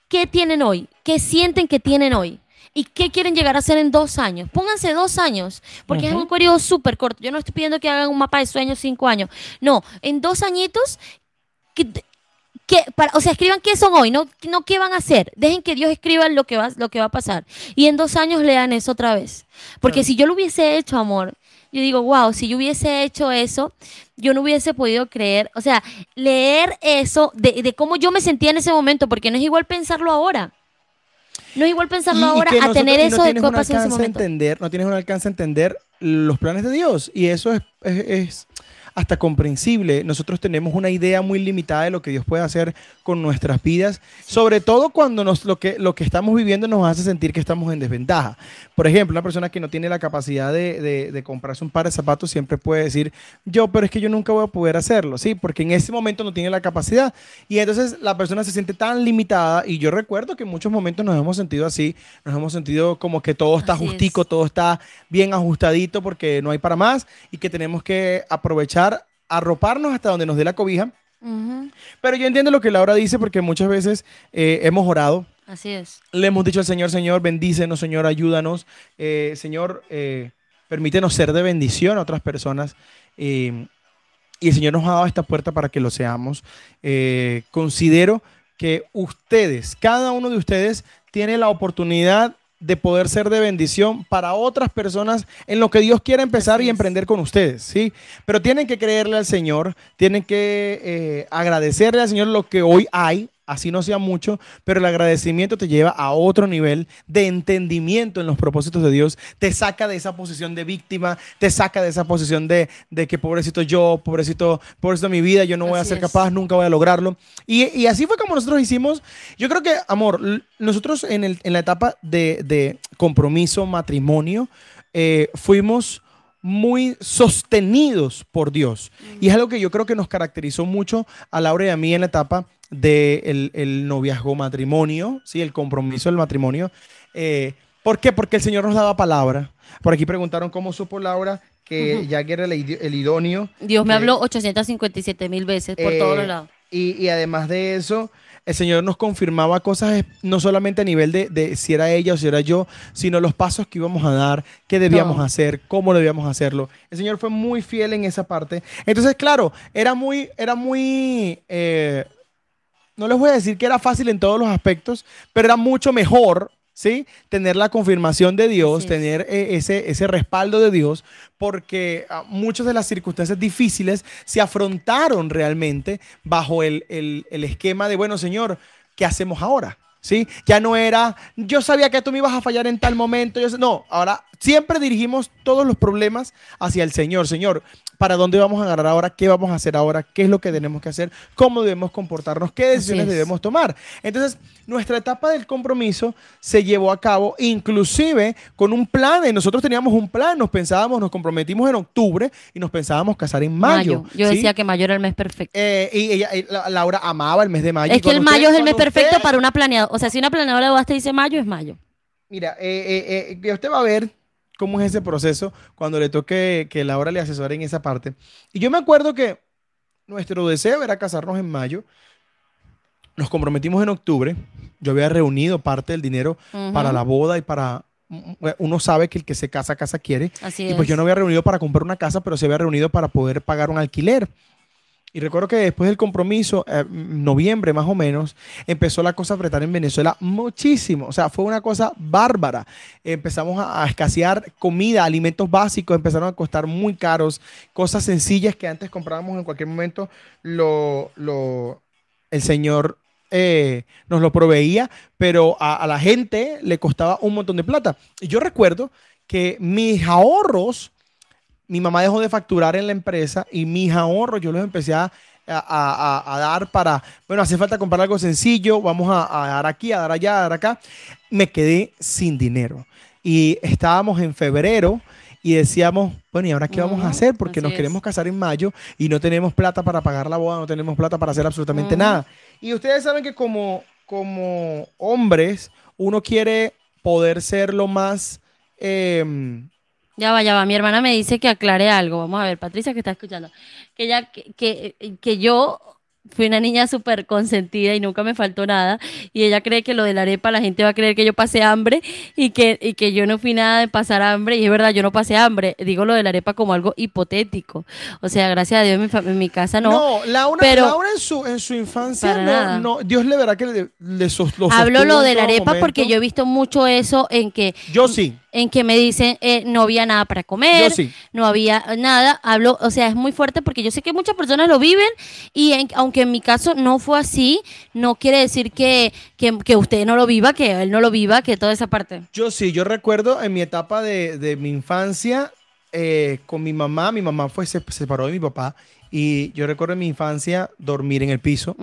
qué tienen hoy, qué sienten que tienen hoy. ¿Y qué quieren llegar a hacer en dos años? Pónganse dos años, porque es un periodo súper corto. Yo no estoy pidiendo que hagan un mapa de sueños cinco años. No, en dos añitos, que, para, o sea, escriban qué son hoy, no, no qué van a hacer. Dejen que Dios escriba lo que, va, lo que va a pasar. Y en dos años lean eso otra vez. Porque si yo lo hubiese hecho, amor, yo digo, wow, si yo hubiese hecho eso, yo no hubiese podido creer. O sea, leer eso de, de cómo yo me sentía en ese momento, porque no es igual pensarlo ahora. No es igual pensarlo ahora a tener eso de qué pasó en ese momento. Entender, no tienes un alcance a entender los planes de Dios. Y eso es, es hasta comprensible. Nosotros tenemos una idea muy limitada de lo que Dios puede hacer con nuestras vidas, sobre todo cuando nos, lo, que, lo que estamos viviendo nos hace sentir que estamos en desventaja. Por ejemplo, una persona que no tiene la capacidad de, de, comprarse un par de zapatos siempre puede decir, yo, pero es que yo nunca voy a poder hacerlo, ¿sí? Porque en ese momento no tiene la capacidad. Y entonces la persona se siente tan limitada y yo recuerdo que en muchos momentos nos hemos sentido así, nos hemos sentido como que todo está justico, todo está bien ajustadito porque no hay para más y que tenemos que aprovechar arroparnos hasta donde nos dé la cobija. Pero yo entiendo lo que Laura dice porque muchas veces eh, hemos orado. Así es. Le hemos dicho al Señor, Señor, bendícenos, Señor, ayúdanos. Eh, Señor, eh, permítenos ser de bendición a otras personas. y el Señor nos ha dado esta puerta para que lo seamos. considero que ustedes, cada uno de ustedes, tiene la oportunidad de poder ser de bendición para otras personas en lo que Dios quiere empezar y emprender con ustedes, ¿sí? Pero tienen que creerle al Señor, tienen que eh, agradecerle al Señor lo que hoy hay, así no sea mucho, pero el agradecimiento te lleva a otro nivel de entendimiento en los propósitos de Dios, te saca de esa posición de víctima, te saca de esa posición de, que pobrecito yo, pobrecito, pobrecito mi vida, yo no voy a ser capaz, nunca voy a lograrlo. Y, así fue como nosotros hicimos, yo creo que, amor, nosotros en, la etapa de, de compromiso, matrimonio, eh, fuimos muy sostenidos por Dios. Y es algo que yo creo que nos caracterizó mucho a Laura y a mí en la etapa del el noviazgo matrimonio, ¿sí? el compromiso del matrimonio. Eh, ¿Por qué? Porque el Señor nos daba palabra. Por aquí preguntaron cómo supo Laura que ya era el, idóneo. Dios me habló 857 mil veces por todos los lados. Y, y además de eso, el Señor nos confirmaba cosas no solamente a nivel de, si era ella o si era yo, sino los pasos que íbamos a dar, qué debíamos hacer, cómo debíamos hacerlo. El Señor fue muy fiel en esa parte. Entonces, claro, era muy, era muy, eh, no les voy a decir que era fácil en todos los aspectos, pero era mucho mejor ¿sí? Tener la confirmación de Dios, tener eh, ese, ese respaldo de Dios, porque ah, muchas de las circunstancias difíciles se afrontaron realmente bajo el, el esquema de, bueno, Señor, ¿qué hacemos ahora? ¿Sí? Ya no era, yo sabía que tú me ibas a fallar en tal momento. Yo no, ahora siempre dirigimos todos los problemas hacia el Señor. Señor, ¿para dónde vamos a agarrar ahora? ¿Qué vamos a hacer ahora? ¿Qué es lo que tenemos que hacer? ¿Cómo debemos comportarnos? ¿Qué decisiones debemos tomar? Entonces, nuestra etapa del compromiso se llevó a cabo inclusive con un plan. Y nosotros teníamos un plan, nos pensábamos, nos comprometimos en octubre y nos pensábamos casar en mayo. Yo decía que mayo era el mes perfecto. Eh, y ella, Laura amaba el mes de mayo. Es que el mayo es el mes perfecto para una planeada o sea, si una planeadora de bodas te dice mayo, es mayo. Mira, eh, eh, eh usted va a ver cómo es ese proceso cuando le toque que Laura le asesore en esa parte. Y yo me acuerdo que nuestro deseo era casarnos en mayo. Nos comprometimos en octubre. Yo había reunido parte del dinero para la boda y para uno sabe que el que se casa, casa quiere. Así y pues yo no había reunido para comprar una casa, pero se había reunido para poder pagar un alquiler. Y recuerdo que después del compromiso, eh, noviembre más o menos, empezó la cosa a apretar en Venezuela muchísimo. O sea, fue una cosa bárbara. Empezamos a, escasear comida, alimentos básicos, empezaron a costar muy caros. Cosas sencillas que antes comprábamos en cualquier momento, lo, lo, el Señor eh, nos lo proveía, pero a, a la gente le costaba un montón de plata. Y yo recuerdo que mis ahorros mi mamá dejó de facturar en la empresa y mis ahorros yo los empecé a, dar para, bueno, hace falta comprar algo sencillo, vamos a, dar aquí, a dar allá, a dar acá. Me quedé sin dinero. Y estábamos en febrero y decíamos, bueno, ¿y ahora qué vamos a hacer? Porque nos queremos casar en mayo y no tenemos plata para pagar la boda, no tenemos plata para hacer absolutamente nada. Y ustedes saben que como, como hombres, uno quiere poder ser lo más... Em, ya va, ya va. Mi hermana me dice que aclare algo. Vamos a ver, Patricia, que está escuchando. Que, ella, que, que yo fui una niña súper consentida y nunca me faltó nada. Y ella cree que lo de la arepa, la gente va a creer que yo pasé hambre y que, y que yo no fui nada de pasar hambre. Y es verdad, yo no pasé hambre. Digo lo de la arepa como algo hipotético. O sea, gracias a Dios en mi, en mi casa no. No, Laura, pero, Laura en, su, en su infancia no, Dios le verá que le, le Hablo lo de la arepa porque yo he visto mucho eso en que... Yo sí en que me dicen eh, no había nada para comer, no había nada. Hablo, o sea, es muy fuerte porque yo sé que muchas personas lo viven y aunque en mi caso no fue así, no quiere decir que, que, usted no lo viva, que él no lo viva, que toda esa parte. Yo sí, yo recuerdo en mi etapa de, mi infancia eh, con mi mamá, mi mamá fue, se separó de mi papá y yo recuerdo en mi infancia dormir en el piso.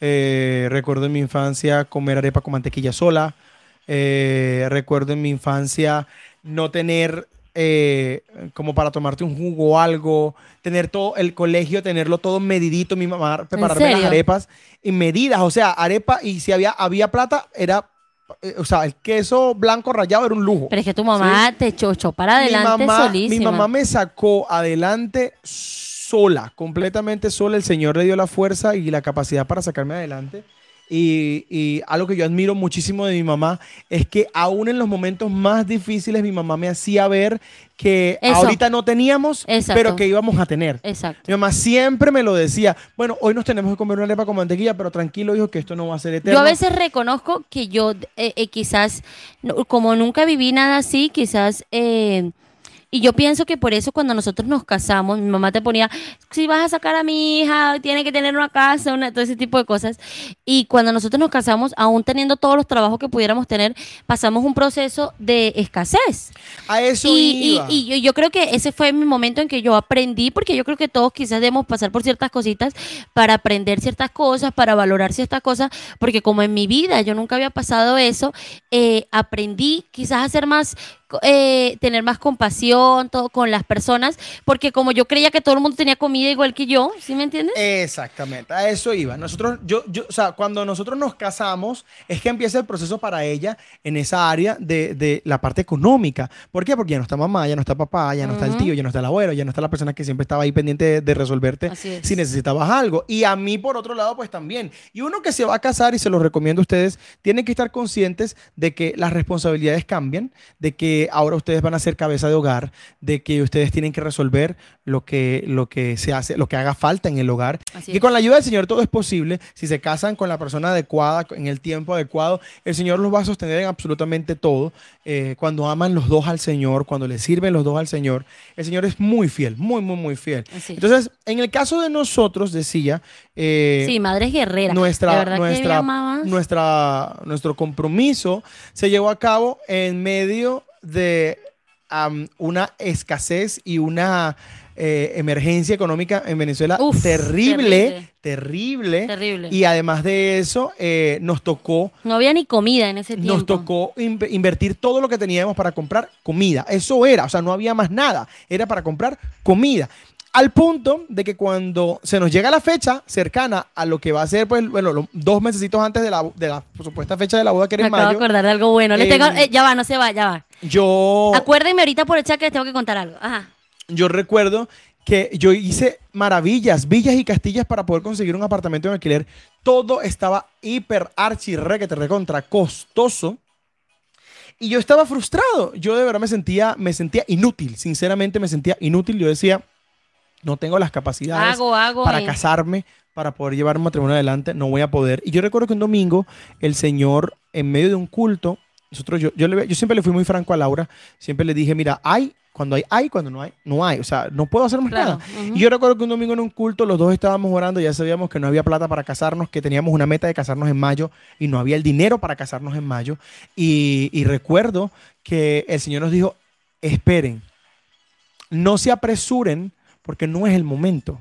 Eh, recuerdo en mi infancia comer arepa con mantequilla sola. Eh, recuerdo en mi infancia no tener eh, como para tomarte un jugo o algo, tener todo el colegio, tenerlo todo medidito, mi mamá prepararme las arepas y medidas, o sea, arepa y si había, había plata, era eh, o sea, el queso blanco rallado era un lujo. Pero es que tu mamá te echó para adelante mi mamá, Mi mamá me sacó adelante sola, completamente sola. El Señor le dio la fuerza y la capacidad para sacarme adelante. Y, algo que yo admiro muchísimo de mi mamá es que aún en los momentos más difíciles mi mamá me hacía ver que ahorita no teníamos, pero que íbamos a tener. Exacto. Mi mamá siempre me lo decía, bueno, hoy nos tenemos que comer una arepa con mantequilla, pero tranquilo, hijo, que esto no va a ser eterno. Yo a veces reconozco que yo eh, eh, quizás, como nunca viví nada así, quizás... Eh, y yo pienso que por eso cuando nosotros nos casamos, mi mamá te ponía, si vas a sacar a mi hija, tiene que tener una casa, todo ese tipo de cosas. Y cuando nosotros nos casamos, aún teniendo todos los trabajos que pudiéramos tener, pasamos un proceso de escasez. A eso y, y, yo, creo que ese fue mi momento en que yo aprendí, porque yo creo que todos quizás debemos pasar por ciertas cositas para aprender ciertas cosas, para valorar ciertas cosas, porque como en mi vida yo nunca había pasado eso, eh, aprendí quizás a ser más eh, tener más compasión todo, con las personas, porque como yo creía que todo el mundo tenía comida igual que yo, ¿sí me entiendes? Exactamente, a eso iba. Nosotros, yo, yo, o sea, cuando nosotros nos casamos, es que empieza el proceso para ella en esa área de, de la parte económica. ¿Por qué? Porque ya no está mamá, ya no está papá, ya no está el tío, ya no está el abuelo, ya no está la persona que siempre estaba ahí pendiente de, de resolverte si necesitabas algo. Y a mí, por otro lado, pues también. Y uno que se va a casar, y se lo recomiendo a ustedes, tienen que estar conscientes de que las responsabilidades cambian, de que ahora ustedes van a ser cabeza de hogar, de que ustedes tienen que resolver lo que, lo que se hace, lo que haga falta en el hogar. Así Y es. con la ayuda del Señor todo es posible. Si se casan con la persona adecuada, en el tiempo adecuado, el Señor los va a sostener en absolutamente todo. Eh, cuando aman los dos al Señor, cuando le sirven los dos al Señor, el Señor es muy fiel, muy, muy, muy fiel. Entonces, en el caso de nosotros, decía, eh, sí, madres guerreras. nuestra, ¿De verdad que nuestra, nuestra, nuestro compromiso se llevó a cabo en medio de am, una escasez y una eh, emergencia económica en Venezuela Uf, terrible, terrible, Terrible. Y además de eso, eh, nos tocó No había ni comida en ese tiempo. nos tocó in- invertir todo lo que teníamos para comprar comida. Eso era, o sea, no había más nada. Era para comprar comida. Al punto de que cuando se nos llega la fecha cercana a lo que va a ser, pues, bueno, lo- dos mesecitos antes de la, de la supuesta fecha de la boda, que era Me en acabo de mayo, acordar de algo bueno. Tengo- eh, ya va, no se va, ya va. Yo, Acuérdenme ahorita por el chat que les tengo que contar algo. Ajá. yo recuerdo que yo hice maravillas, villas y castillas para poder conseguir un apartamento en alquiler. Todo estaba hiper archi re que te recontra costoso. Y yo estaba frustrado. Yo de verdad me sentía, me sentía inútil. Sinceramente me sentía inútil. Yo decía, no tengo las capacidades Hago, hago. para eh. casarme, para poder llevar un matrimonio adelante, no voy a poder. Y yo recuerdo que un domingo el Señor, en medio de un culto, nosotros, yo, yo, le- yo siempre le fui muy franco a Laura, siempre le dije, mira, hay, cuando hay, hay, cuando no hay, no hay. O sea, no puedo hacer más Claro. nada. Y yo recuerdo que un domingo en un culto los dos estábamos orando, ya sabíamos que no había plata para casarnos, que teníamos una meta de casarnos en mayo y no había el dinero para casarnos en mayo. Y, y recuerdo que el Señor nos dijo, esperen, no se apresuren porque no es el momento.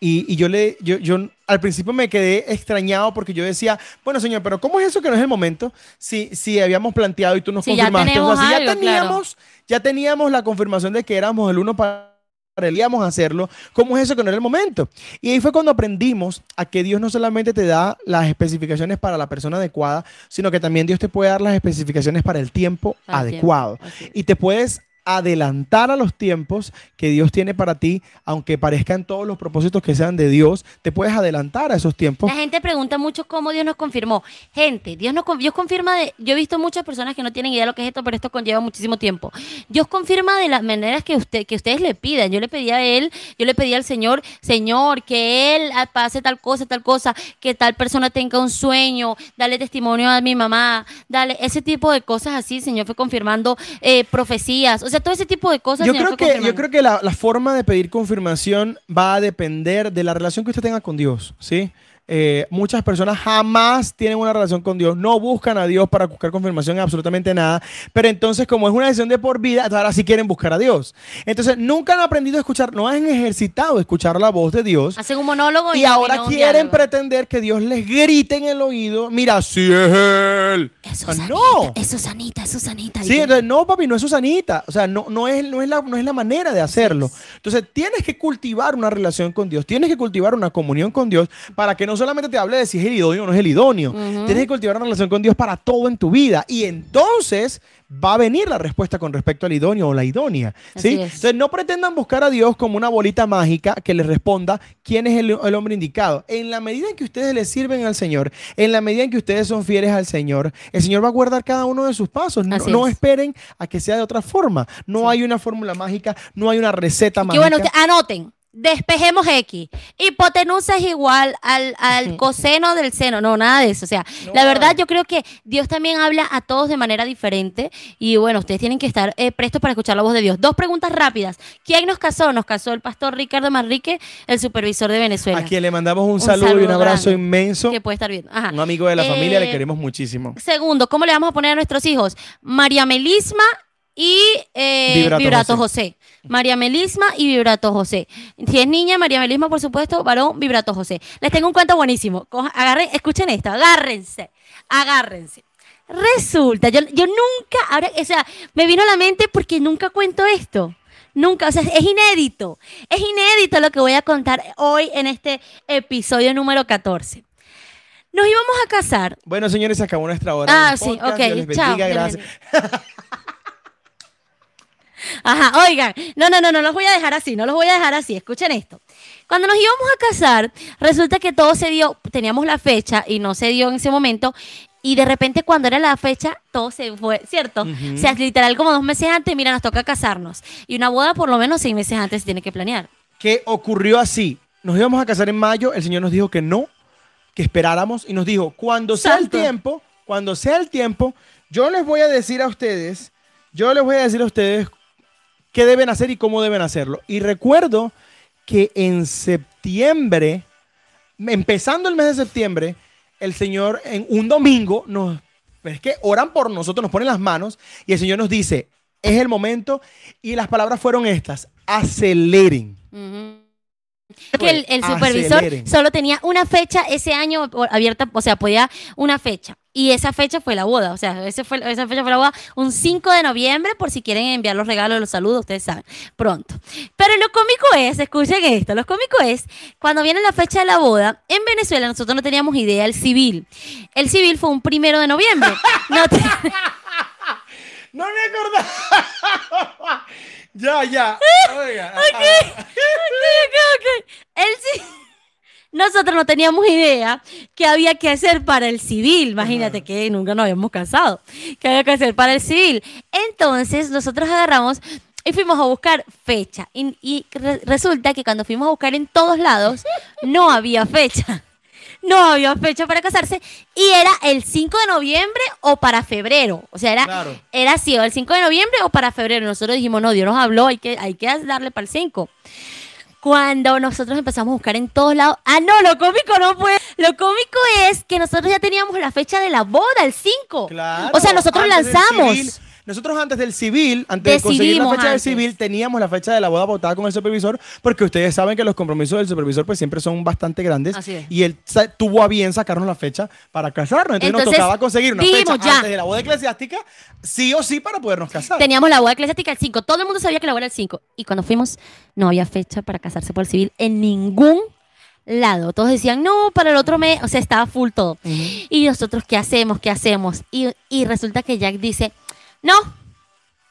Y, y yo le, yo, yo al principio me quedé extrañado porque yo decía, bueno, señor, pero ¿cómo es eso que no es el momento? Si, si habíamos planteado y tú nos Si ya confirmaste, o sea, ya claro. teníamos, ya teníamos la confirmación de que éramos el uno para a hacerlo, ¿cómo es eso que no era el momento? Y ahí fue cuando aprendimos a que Dios no solamente te da las especificaciones para la persona adecuada, sino que también Dios te puede dar las especificaciones para el tiempo adecuado. tiempo. Y te puedes adelantar a los tiempos que Dios tiene para ti, aunque parezcan todos los propósitos que sean de Dios, te puedes adelantar a esos tiempos. La gente pregunta mucho cómo Dios nos confirmó. Gente, Dios nos Dios confirma de. Yo he visto muchas personas que no tienen idea de lo que es esto, pero esto conlleva muchísimo tiempo. Dios confirma de las maneras que usted que ustedes le pidan. Yo le pedí a él, yo le pedí al Señor, Señor, que él pase tal cosa, tal cosa, que tal persona tenga un sueño, dale testimonio a mi mamá, dale ese tipo de cosas así. Señor fue confirmando eh, profecías, o sea, todo ese tipo de cosas. Yo creo que, yo creo que la, la forma de pedir confirmación va a depender de la relación que usted tenga con Dios, ¿sí? Eh, muchas personas jamás tienen una relación con Dios, no buscan a Dios para buscar confirmación en absolutamente nada, pero entonces como es una decisión de por vida, ahora sí quieren buscar a Dios. Entonces nunca han aprendido a escuchar, no han ejercitado escuchar la voz de Dios Hacen un monólogo y, ahora quieren pretender que Dios les grite en el oído, mira, sí es Él. Es Ah, Susanita, no. es Susanita, es Susanita. Sí, entonces, no, papi, no es Susanita. O sea, no, no, es, no, es la, no es la manera de hacerlo. Entonces, tienes que cultivar una relación con Dios, tienes que cultivar una comunión con Dios para que no solamente te hable de si es el idóneo o no es el idóneo. Tienes que cultivar una relación con Dios para todo en tu vida. Y entonces va a venir la respuesta con respecto al idóneo o la idónea. ¿sí? Entonces, no pretendan buscar a Dios como una bolita mágica que les responda quién es el, el hombre indicado. En la medida en que ustedes le sirven al Señor, en la medida en que ustedes son fieles al Señor, el Señor va a guardar cada uno de sus pasos. No, no esperen a que sea de otra forma. No hay una fórmula mágica, no hay una receta Que mágica. bueno, usted- anoten. Despejemos X. Hipotenusa es igual al, al coseno del seno. No, nada de eso. O sea, No la verdad yo creo que Dios también habla a todos de manera diferente. Y bueno, ustedes tienen que estar eh, prestos para escuchar la voz de Dios. Dos preguntas rápidas. ¿Quién nos casó? Nos casó el pastor Ricardo Manrique, el supervisor de Venezuela. a quien le mandamos un, Un saludo, y un abrazo grande. inmenso. Que puede estar bien. Ajá. Un amigo de la familia, le Eh, queremos muchísimo. Segundo, ¿cómo le vamos a poner a nuestros hijos? María Melisma y eh, Vibrato Vibrato, José. José. María Melisma y Vibrato José. Si es niña, María Melisma, por supuesto, varón, Vibrato José. Les tengo un cuento buenísimo. Coja- agarren, escuchen esto, agárrense, agárrense. Resulta, yo, yo nunca, ahora, o sea, me vino a la mente porque nunca cuento esto. Nunca, o sea, es inédito. Es inédito lo que voy a contar hoy en este episodio número 14. Nos íbamos a casar. Bueno, señores, se acabó nuestra hora. Ah, sí, podcast. ok, chao, bendiga, gracias. Ajá, oigan, no, no, no, no los voy a dejar así, no los voy a dejar así, escuchen esto. Cuando nos íbamos a casar, resulta que todo se dio, teníamos la fecha y no se dio en ese momento, y de repente cuando era la fecha, todo se fue, ¿cierto? Ujú. O sea, literal como dos meses antes, mira, nos toca casarnos. Y una boda por lo menos seis meses antes se tiene que planear. que ocurrió así. Nos íbamos a casar en mayo, el Señor nos dijo que no, que esperáramos y nos dijo, cuando sea Santo. el tiempo, cuando sea el tiempo, yo les voy a decir a ustedes, yo les voy a decir a ustedes qué deben hacer y cómo deben hacerlo. Y recuerdo que en septiembre, empezando el mes de septiembre, el Señor en un domingo nos, es que oran por nosotros, nos ponen las manos y el Señor nos dice, es el momento y las palabras fueron estas, aceleren. Que el, el supervisor aceleren. solo tenía una fecha ese año abierta, o sea, podía una fecha. Y esa fecha fue la boda, o sea, ese fue, esa fecha fue la boda un 5 de noviembre, por si quieren enviar los regalos, los saludos, ustedes saben, pronto. Pero lo cómico es, escuchen esto, lo cómico es, cuando viene la fecha de la boda, en Venezuela nosotros no teníamos idea del civil. El civil fue un primero de noviembre. No te- No me acordaba. ya, ya. Oiga. Ok, ok, ok. El ci- Nosotros no teníamos idea qué había que hacer para el civil. Imagínate que nunca nos habíamos casado. ¿Qué había que hacer para el civil? Entonces, nosotros agarramos y fuimos a buscar fecha. Y, y re- resulta que cuando fuimos a buscar en todos lados, no había fecha. No había fecha para casarse. Y era el 5 de noviembre o para febrero. O sea, era, Claro. era así, o el 5 de noviembre o para febrero. Nosotros dijimos, no, Dios nos habló, hay que, hay que darle para el 5. Cuando nosotros empezamos a buscar en todos lados, ah, no, lo cómico no fue. Lo cómico es que nosotros ya teníamos la fecha de la boda, el 5. Claro. O sea, nosotros lanzamos. Nosotros antes del civil, antes de conseguir la fecha del civil, teníamos la fecha de la boda votada con el supervisor, porque ustedes saben que los compromisos del supervisor pues siempre son bastante grandes. Así es. Y él tuvo a bien sacarnos la fecha para casarnos. Entonces, nos tocaba conseguir una fecha ya. antes de la boda eclesiástica, sí o sí, para podernos casar. Teníamos la boda eclesiástica el 5. Todo el mundo sabía que la boda era el 5. Y cuando fuimos, no había fecha para casarse por el civil en ningún lado. Todos decían, no, para el otro mes. O sea, estaba full todo. Y nosotros, ¿qué hacemos? ¿Qué hacemos? Y, y resulta que Jack dice, no.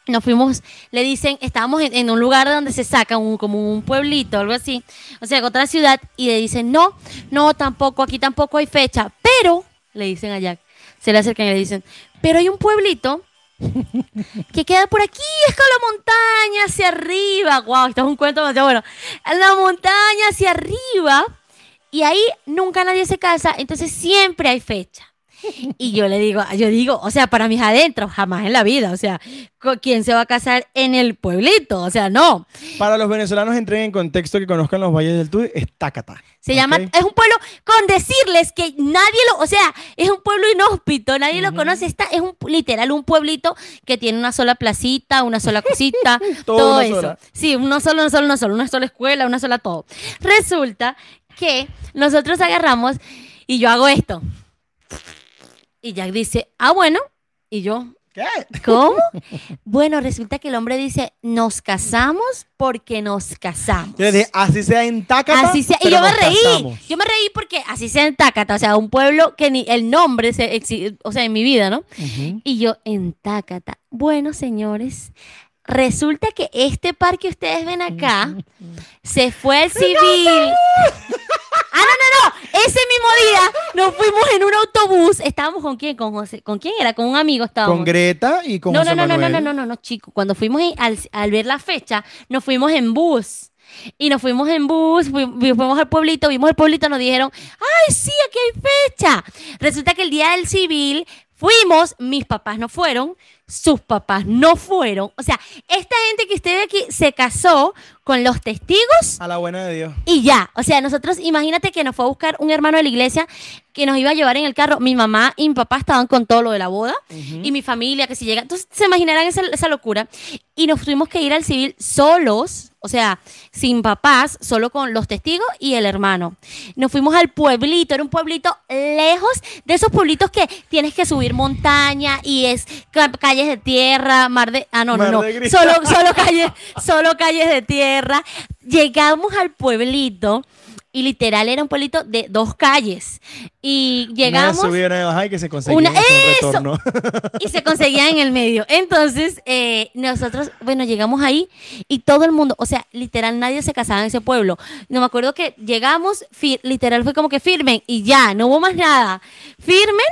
Nos fuimos, le dicen, estábamos en, en un lugar donde se saca un, como un pueblito, algo así, o sea, otra ciudad, y le dicen, no, no, tampoco, aquí tampoco hay fecha, pero, le dicen a Jack, se le acercan y le dicen, pero hay un pueblito que queda por aquí, es con la montaña hacia arriba. Wow, esto es un cuento demasiado bueno. La montaña hacia arriba y ahí nunca nadie se casa, entonces siempre hay fecha. Y yo le digo, yo digo, o sea, para mis adentros, jamás en la vida, o sea, ¿con ¿quién se va a casar en el pueblito? O sea, no. Para los venezolanos, entren en contexto que conozcan los valles del Tuy, es Tácata. Se llama, es un pueblo, con decirles que nadie lo, o sea, es un pueblo inhóspito, nadie lo conoce, está, es un literal un pueblito que tiene una sola placita, una sola cosita, Todo todo, eso. sola. Sí, uno solo, uno solo, uno solo, una sola escuela, una sola todo. Resulta que nosotros agarramos y yo hago esto. Y Jack dice, ah, bueno, y yo, ¿Qué? ¿Cómo? Bueno, resulta que el hombre dice, nos casamos porque nos casamos. Yo le dije, así sea en Tácata. Así sea. Y yo me reí. casamos. Yo me reí porque así sea en Tácata, o sea, un pueblo que ni el nombre, se exi- o sea, en mi vida, ¿no? Y yo en Tácata. Bueno, señores, resulta que este par que ustedes ven acá se fue al civil. Ah, no, no, no. Ese mismo día nos fuimos en un autobús. Estábamos con quién? Con José. ¿Con quién era? Con un amigo estábamos. Con Greta y con no, José no, no, no, no, Manuel. no, no, no, no, chico. Cuando fuimos al, al ver la fecha, nos fuimos en bus. Y nos fuimos en bus, fuimos al pueblito, vimos el pueblito, nos dijeron, ay, sí, aquí hay fecha. Resulta que el día del civil fuimos, mis papás no fueron, sus papás no fueron. O sea, esta gente que esté aquí se casó con los testigos A la buena de Dios. y ya, o sea, nosotros, imagínate que nos fue a buscar un hermano de la iglesia que nos iba a llevar en el carro. Mi mamá y mi papá estaban con todo lo de la boda y mi familia que si llega. Entonces se imaginarán esa, esa locura. Y nos tuvimos que ir al civil solos, o sea, sin papás, solo con los testigos y el hermano. Nos fuimos al pueblito, era un pueblito lejos de esos pueblitos que tienes que subir montaña y es ca- calles de tierra, mar de. Ah, no, Mar no, no. Solo, solo, calles, solo calles de tierra. Llegamos al pueblito. Y literal era un pueblito de dos calles. Y llegamos Una subida, una y que se conseguía Una- ¡Eso! y se conseguía en el medio. Entonces, eh, nosotros, bueno, llegamos ahí y todo el mundo, o sea, literal, nadie se casaba en ese pueblo. No me acuerdo que llegamos, literal fue como que firmen y ya, no hubo más nada. Firmen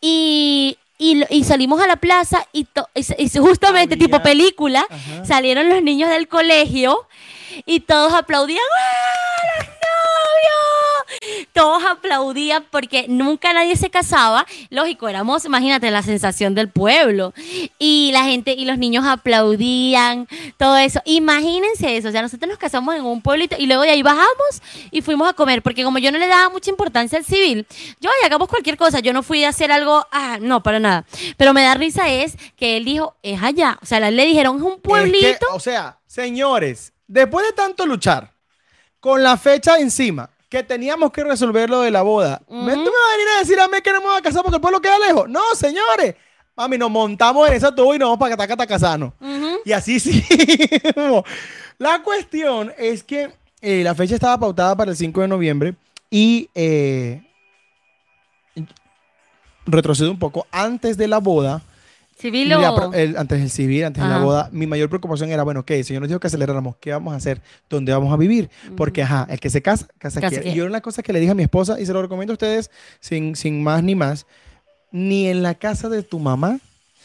y, y, salimos a la plaza y, to- y justamente, Había- tipo película, Ajá. salieron los niños del colegio y todos aplaudían. ¡Ah, Todos aplaudían porque nunca nadie se casaba. Lógico, éramos, imagínate, la sensación del pueblo. Y la gente y los niños aplaudían, todo eso. Imagínense eso. O sea, nosotros nos casamos en un pueblito y luego de ahí bajamos y fuimos a comer. Porque como yo no le daba mucha importancia al civil, yo, ay, hagamos cualquier cosa. Yo no fui a hacer algo, ah, no, para nada. Pero me da risa es que él dijo, es allá. O sea, le dijeron, es un pueblito. Es que, o sea, señores, después de tanto luchar, con la fecha encima, que teníamos que resolver lo de la boda, ¿me- ¿tú me vas a venir a decir a mí que no me voy a casar porque el pueblo queda lejos? No, señores. Mami, nos montamos en esa tubo y nos vamos para Catacata a casarnos. Ujú. Y así sí. la cuestión es que eh, la fecha estaba pautada para el 5 de noviembre y eh, retrocedo un poco. Antes de la boda, Civil o- el- antes del civil, antes de la boda, mi mayor preocupación era, bueno, ok, el Señor nos dijo que aceleráramos, ¿qué vamos a hacer? ¿Dónde vamos a vivir? Porque, ajá, el que se casa, casa, Casa quiere. quiere. Y yo una cosa que le dije a mi esposa, y se lo recomiendo a ustedes sin, sin más ni más, ni en la casa de tu mamá,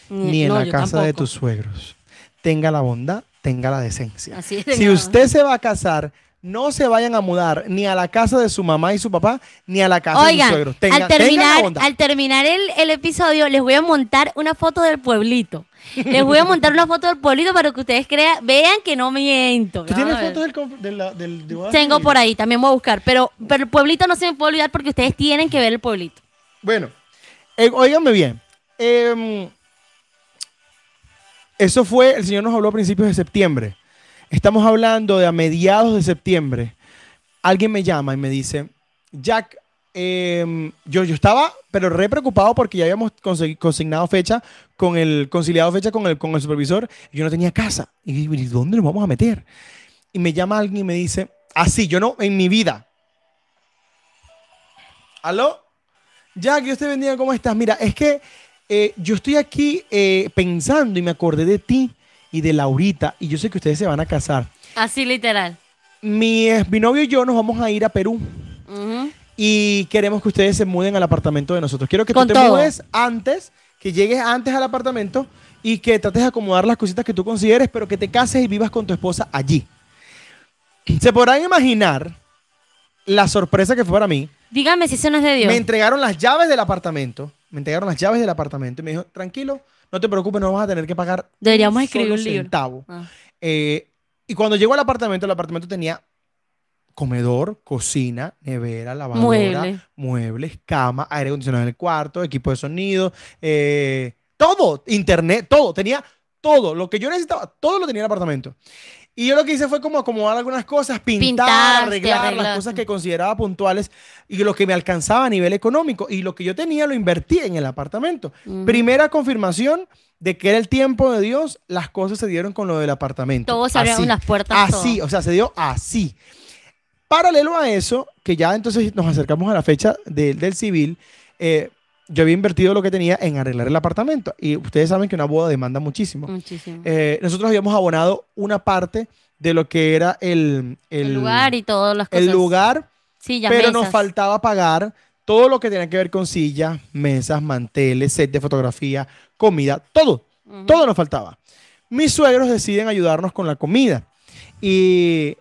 ni en no, la casa de tus suegros. Tenga la bondad, tenga la decencia. Así es, Si usted se va a casar, no se vayan a mudar ni a la casa de su mamá y su papá, ni a la casa de sus suegros. Tenga- al terminar, al terminar el, el episodio, les voy a montar una foto del pueblito. Les voy a montar una foto del pueblito para que ustedes crean, vean que no miento. ¿Tú tienes fotos del, de la- del de Tengo por ahí, también voy a buscar. Pero, pero el pueblito no se me puede olvidar porque ustedes tienen que ver el pueblito. Bueno, eh, óiganme bien. Em, eso fue, el Señor nos habló a principios de septiembre. Estamos hablando de a mediados de septiembre. Alguien me llama y me dice, Jack, em, yo, yo estaba, pero re preocupado porque ya habíamos consignado fecha con el, conciliado fecha con el, con el supervisor. Yo no tenía casa. Y digo, ¿y dónde nos vamos a meter? Y me llama alguien y me dice, así, yo no, en mi vida. ¿Aló? Jack, Dios te bendiga, ¿cómo estás? Mira, es que eh, yo estoy aquí eh, pensando y me acordé de ti y de Laurita y yo sé que ustedes se van a casar. Así literal. Mi, mi novio y yo nos vamos a ir a Perú y queremos que ustedes se muden al apartamento de nosotros. Quiero que Con tú te todo. mudes antes, que llegues antes al apartamento y que trates de acomodar las cositas que tú consideres, pero que te cases y vivas con tu esposa allí. Se podrán imaginar la sorpresa que fue para mí Dígame si eso no es de Dios. me entregaron las llaves del apartamento. Me entregaron las llaves del apartamento y me dijo, tranquilo, no te preocupes, no vas a tener que pagar. Deberíamos un escribir un libro. centavo". Ah. Eh, y cuando llegó al apartamento, el apartamento tenía comedor, cocina, nevera, lavadora, Mueble. muebles, cama, aire acondicionado en el cuarto, equipo de sonido, eh, todo, internet, todo, tenía todo, lo que yo necesitaba, todo lo tenía en el apartamento. Y yo lo que hice fue como acomodar algunas cosas, pintar, Pintaste, arreglar las cosas que consideraba puntuales y lo que me alcanzaba a nivel económico. Y lo que yo tenía lo invertí en el apartamento. Ujú. Primera confirmación de que era el tiempo de Dios, las cosas se dieron con lo del apartamento. Todos se abrieron las puertas. Así, todo. o sea, se dio así. Paralelo a eso, que ya entonces nos acercamos a la fecha de- del civil, eh, yo había invertido lo que tenía en arreglar el apartamento. Y ustedes saben que una boda demanda muchísimo. Muchísimo. Eh, nosotros habíamos abonado una parte de lo que era el, el, el, lugar y todas las cosas. el lugar, Sí, ya pero nos faltaba pagar todo lo que tenía que ver con sillas, mesas, manteles, set de fotografía, comida, todo. Todo nos faltaba. Mis suegros deciden ayudarnos con la comida. Y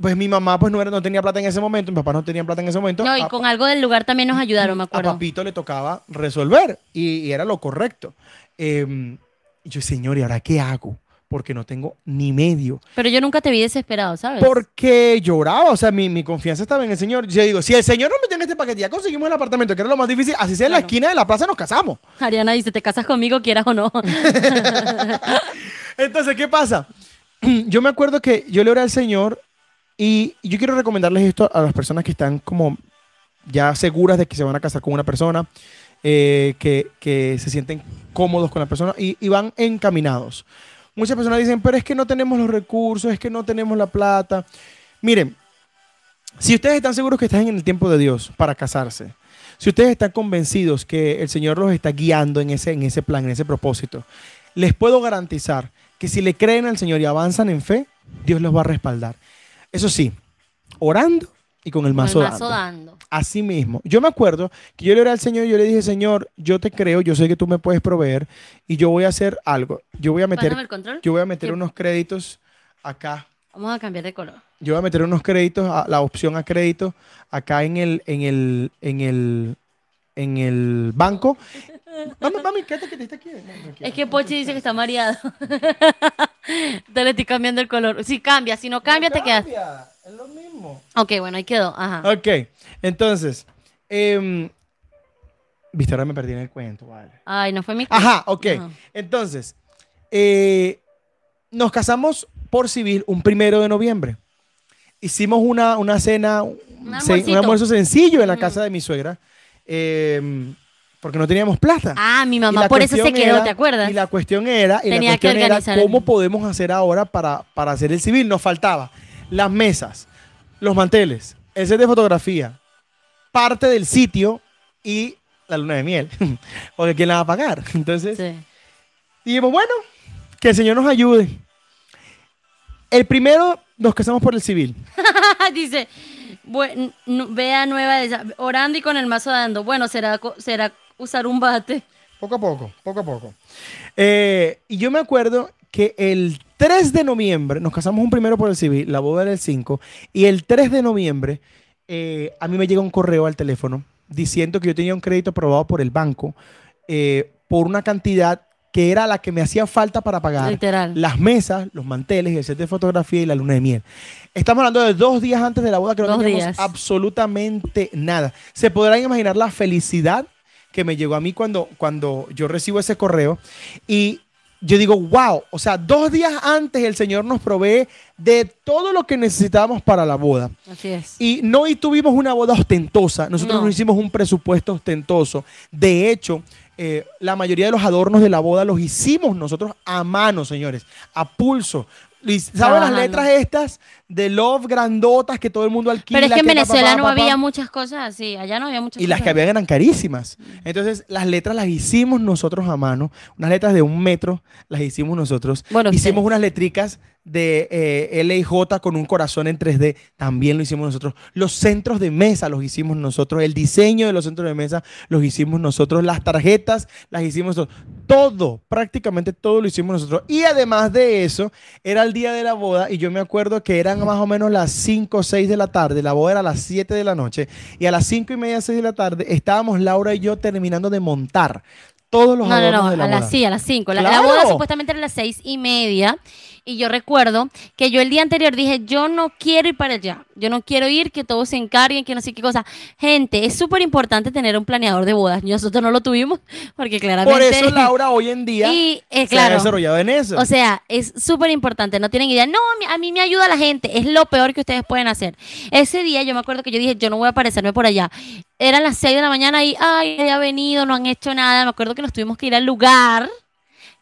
pues mi mamá pues no, era, no tenía plata en ese momento, mi papá no tenía plata en ese momento. No, y A- con algo del lugar también nos ayudaron, me a acuerdo. papito le tocaba resolver y, y era lo correcto. Eh, y yo, señor, ¿y ahora qué hago? porque no tengo ni medio. Pero yo nunca te vi desesperado, ¿sabes? Porque lloraba, o sea, mi, mi confianza estaba en el Señor. Yo digo, si el Señor nos metió en este paquete, ya conseguimos el apartamento, que era lo más difícil, así sea en la esquina de la plaza, nos casamos. Ariana dice, ¿te casas conmigo, quieras o no? Entonces, ¿qué pasa? Yo me acuerdo que yo le oré al Señor y yo quiero recomendarles esto a las personas que están como ya seguras de que se van a casar con una persona, eh, que, que se sienten cómodos con la persona y, y van encaminados. Muchas personas dicen, pero es que no tenemos los recursos, es que no tenemos la plata. Miren, si ustedes están seguros que están en el tiempo de Dios para casarse, si ustedes están convencidos que el Señor los está guiando en ese, en ese plan, en ese propósito, les puedo garantizar que si le creen al Señor y avanzan en fe, Dios los va a respaldar. Eso sí, orando y con el Con mazo, el mazo dando. dando. Así mismo. Yo me acuerdo que yo le oré al Señor y yo le dije, Señor, yo te creo, yo sé que tú me puedes proveer y yo voy a hacer algo. Yo voy a meter, Pásame el control. yo voy a meter ¿Qué? unos créditos acá. Vamos a cambiar de color. Yo voy a meter unos créditos, a- la opción a crédito acá en el, en el, en el, en el banco. Mami, mami, quédate que te está aquí. No. Es que Pochi dice que está mareado. Te le estoy cambiando el color. Si cambia, si no cambia, te quedas. Es lo mismo. Ok, bueno, ahí quedó. Ajá. Ok, entonces, em, viste, ahora me perdí en el cuento, vale. Ay, no fue mi Ajá, ok. Ajá. Entonces, eh, nos casamos por civil un primero de noviembre. Hicimos una, una cena, un, almuerzo sencillo en la casa de mi suegra, em, porque no teníamos plata. Ah, mi mamá la por eso se quedó, era- ¿te acuerdas? Y la cuestión era, y la Tenía que cuestión era organizar el- cómo podemos hacer ahora para, para hacer el civil. Nos faltaba las mesas, los manteles, el set de fotografía, parte del sitio y la luna de miel. Porque ¿quién la va a pagar? Entonces, Sí. dijimos, bueno, que el Señor nos ayude. El primero nos casamos por el civil. Dice, vea nueva, orando y con el mazo dando. Bueno, será, será usar un bate. Poco a poco, poco a poco. Eh, y yo me acuerdo que el 3 de noviembre, nos casamos un primero por el civil, la boda era el 5, y el 3 de noviembre eh, a mí me llega un correo al teléfono diciendo que yo tenía un crédito aprobado por el banco eh, por una cantidad que era la que me hacía falta para pagar Literal. las mesas, los manteles, el set de fotografía y la luna de miel. Estamos hablando de dos días antes de la boda que no Dos teníamos días. absolutamente nada. Se podrán imaginar la felicidad que me llegó a mí cuando, cuando yo recibo ese correo y yo digo, wow, o sea, dos días antes el Señor nos provee de todo lo que necesitábamos para la boda. Así es. Y no y tuvimos una boda ostentosa, nosotros No. hicimos un presupuesto ostentoso. De hecho, eh, la mayoría de los adornos de la boda los hicimos nosotros a mano, señores, a pulso. ¿Saben las letras estas de Love grandotas que todo el mundo alquila? Pero es que en pa, pa, Venezuela pa, no había muchas cosas así. Allá no había muchas Y las que habían eran carísimas. Entonces, las letras las hicimos nosotros a mano. Unas letras de un metro las hicimos nosotros. Bueno, hicimos ustedes. unas letricas de eh, L y J con un corazón en 3D. También lo hicimos nosotros. Los centros de mesa los hicimos nosotros. El diseño de los centros de mesa los hicimos nosotros. Las tarjetas las hicimos nosotros. Todo, prácticamente todo lo hicimos nosotros. Y además de eso, era el día de la boda y yo me acuerdo que eran más o menos las 5 o 6 de la tarde. La boda era a las 7 de la noche. Y a las 5 y media, 6 de la tarde, estábamos Laura y yo terminando de montar todos los No, no, adornos no, de la a boda. las, sí, a las 5. La, la ¡Claro! boda supuestamente era a las seis y media. Y yo recuerdo que yo el día anterior dije, yo no quiero ir para allá. Yo no quiero ir, que todos se encarguen, que no sé qué cosa. Gente, es súper importante tener un planeador de bodas. Nosotros no lo tuvimos porque claramente... Por eso Laura hoy en día Y, eh, se ha desarrollado en eso. o sea, es súper importante, no tienen idea. No, a mí, a mí me ayuda la gente, es lo peor que ustedes pueden hacer. Ese día yo me acuerdo que yo dije, yo no voy a aparecerme por allá. Eran las 6 de la mañana y, ay, ya ha venido, no han hecho nada. Me acuerdo que nos tuvimos que ir al lugar,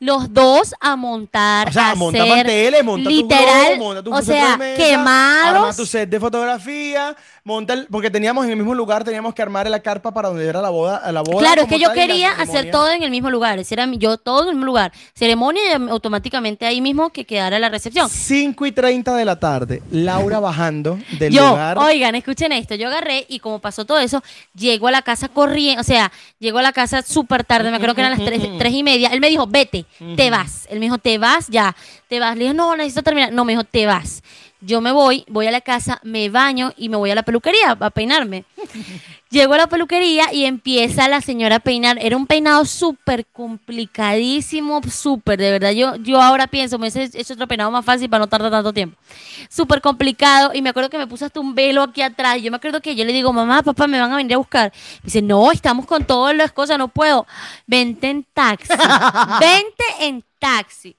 los dos, a montar, O sea, a monta hacer, manteles, monta literal, tu globo, monta tu o sea, quemados. Arma tu set de fotografía, monta el- porque teníamos en el mismo lugar, teníamos que armar la carpa para donde era la boda. La boda Claro, es que yo quería hacer todo en el mismo lugar. Ese era yo todo en el mismo lugar. Ceremonia y automáticamente ahí mismo que quedara la recepción. 5 y 30 de la tarde, Laura bajando del yo, lugar. oigan, escuchen esto. Yo agarré y como pasó todo eso, llego a la casa corriendo, o sea, llego a la casa súper tarde, me acuerdo que eran las tres, tres y media. Él me dijo, vete, te vas. Él me dijo, te vas ya, te vas. Le dije, no, necesito terminar. No, me dijo, te vas. Yo me voy, voy a la casa, me baño y me voy a la peluquería a peinarme. Llego a la peluquería y empieza la señora a peinar. Era un peinado súper complicadísimo, súper, de verdad. Yo, yo ahora pienso, me hubiese hecho otro peinado más fácil para no tardar tanto tiempo. Súper complicado. Y me acuerdo que me puse hasta un velo aquí atrás. Yo me acuerdo que yo le digo, mamá, papá, me van a venir a buscar. Me dice, no, estamos con todas las cosas, no puedo. Vente en taxi. Vente en taxi.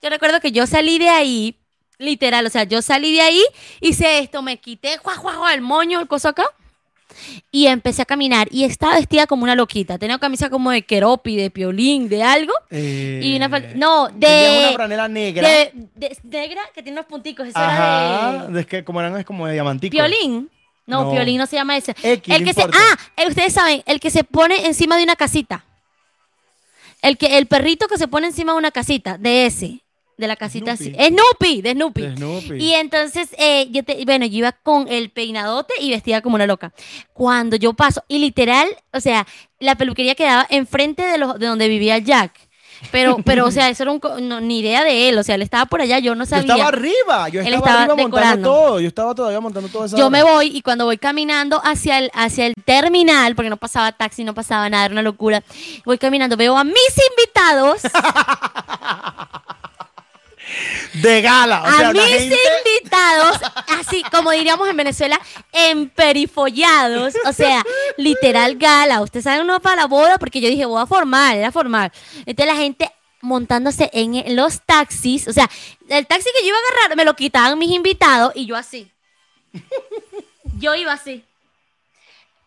Yo recuerdo que yo salí de ahí, literal, o sea, yo salí de ahí, hice esto, me quité, juá, juá, el moño, el coso acá y empecé a caminar y estaba vestida como una loquita. Tenía camisa como de keropi, de piolín, de algo. y una Eh, no, de, una franela negra. de, de- negra que tiene unos punticos. Eso Ajá, era de es que como eran es como de diamantico. piolín. No, No. piolín no se llama ese. X, el que se, ah, el- ustedes saben, el que se pone encima de una casita. El que el perrito que se pone encima de una casita, de ese, de la casita así. Snoopy. Snoopy, de Snoopy. De Snoopy. Y entonces, eh, yo te- bueno, yo iba con el peinadote y vestida como una loca. Cuando yo paso, y literal, o sea, la peluquería quedaba enfrente de, los, de donde vivía Jack. Pero, pero, o sea, eso era un, no, ni idea de él. O sea, él estaba por allá, yo no Yo sabía. estaba arriba, yo Él estaba, estaba arriba montando decorando. todo. Yo estaba todavía montando todo eso. Yo me voy y cuando voy caminando hacia el, hacia el terminal, porque no pasaba taxi, no pasaba nada, era una locura. Voy caminando, veo a mis invitados, De gala. O a sea, mis gente... invitados, así como diríamos en Venezuela, emperifollados. O sea, literal gala. Ustedes saben, uno para la boda, porque yo dije boda formal, era formal. Entonces la gente montándose en los taxis, o sea, el taxi que yo iba a agarrar me lo quitaban mis invitados y yo así. Yo iba así.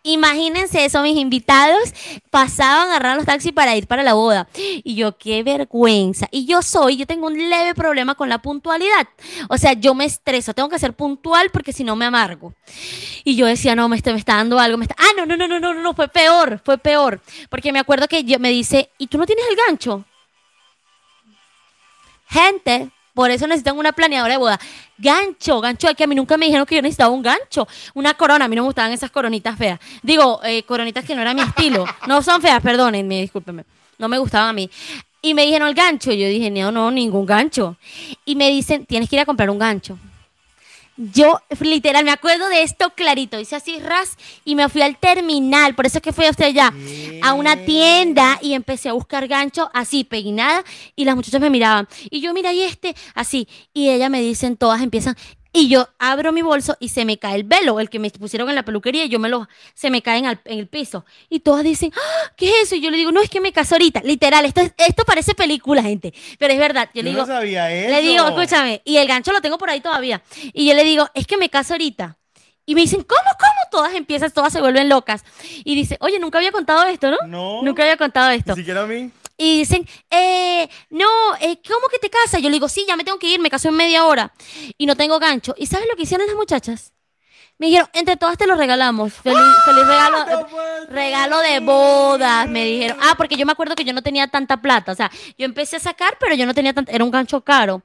Imagínense eso, mis invitados pasaban a agarrar los taxis para ir para la boda. Y yo, qué vergüenza. Y yo soy, yo tengo un leve problema con la puntualidad. O sea, yo me estreso, tengo que ser puntual porque si no me amargo. Y yo decía, no, me está, me está dando algo. Me está... Ah, no, no, no, no, no, no, fue peor, fue peor. Porque me acuerdo que yo, me dice, ¿y tú no tienes el gancho? Gente, por eso necesitan una planeadora de boda. Gancho, gancho, es que a mí nunca me dijeron que yo necesitaba un gancho. Una corona, a mí no me gustaban esas coronitas feas. Digo, eh, coronitas que no era mi estilo. No son feas, perdónenme, discúlpenme. No me gustaban a mí. Y me dijeron el gancho. Y yo dije, no, no, ningún gancho. Y me dicen, tienes que ir a comprar un gancho. Yo, literal, me acuerdo de esto clarito. Hice así ras y me fui al terminal. Por eso es que fui hasta allá. A una tienda y empecé a buscar gancho así, peinada. Y las muchachas me miraban. Y yo, mira, y este, así. Y ellas me dicen, todas empiezan. Y yo abro mi bolso y se me cae el velo, el que me pusieron en la peluquería, y yo me lo, se me cae en, el piso. Y todas dicen, "Ah, ¿qué es eso? Y yo le digo, no, es que me caso ahorita. Literal, esto, es- esto parece película, gente. Pero es verdad. Yo, Yo le digo, no sabía eso. le digo, escúchame, y el gancho lo tengo por ahí todavía. Y yo le digo, es que me caso ahorita. Y me dicen, ¿cómo, cómo? Todas empiezan, todas se vuelven locas. Y dice, oye, nunca había contado esto, ¿no? No. Nunca había contado esto. Ni siquiera a mí. Y dicen, eh, no, eh, ¿cómo que te casas? Yo le digo, sí, ya me tengo que ir, me caso en media hora. Y no tengo gancho. ¿Y sabes lo que hicieron las muchachas? Me dijeron, entre todas te lo regalamos. Feliz, feliz regalo, ¡No puede regalo de bodas, me dijeron. Ah, porque yo me acuerdo que yo no tenía tanta plata. O sea, yo empecé a sacar, pero yo no tenía tanta, era un gancho caro.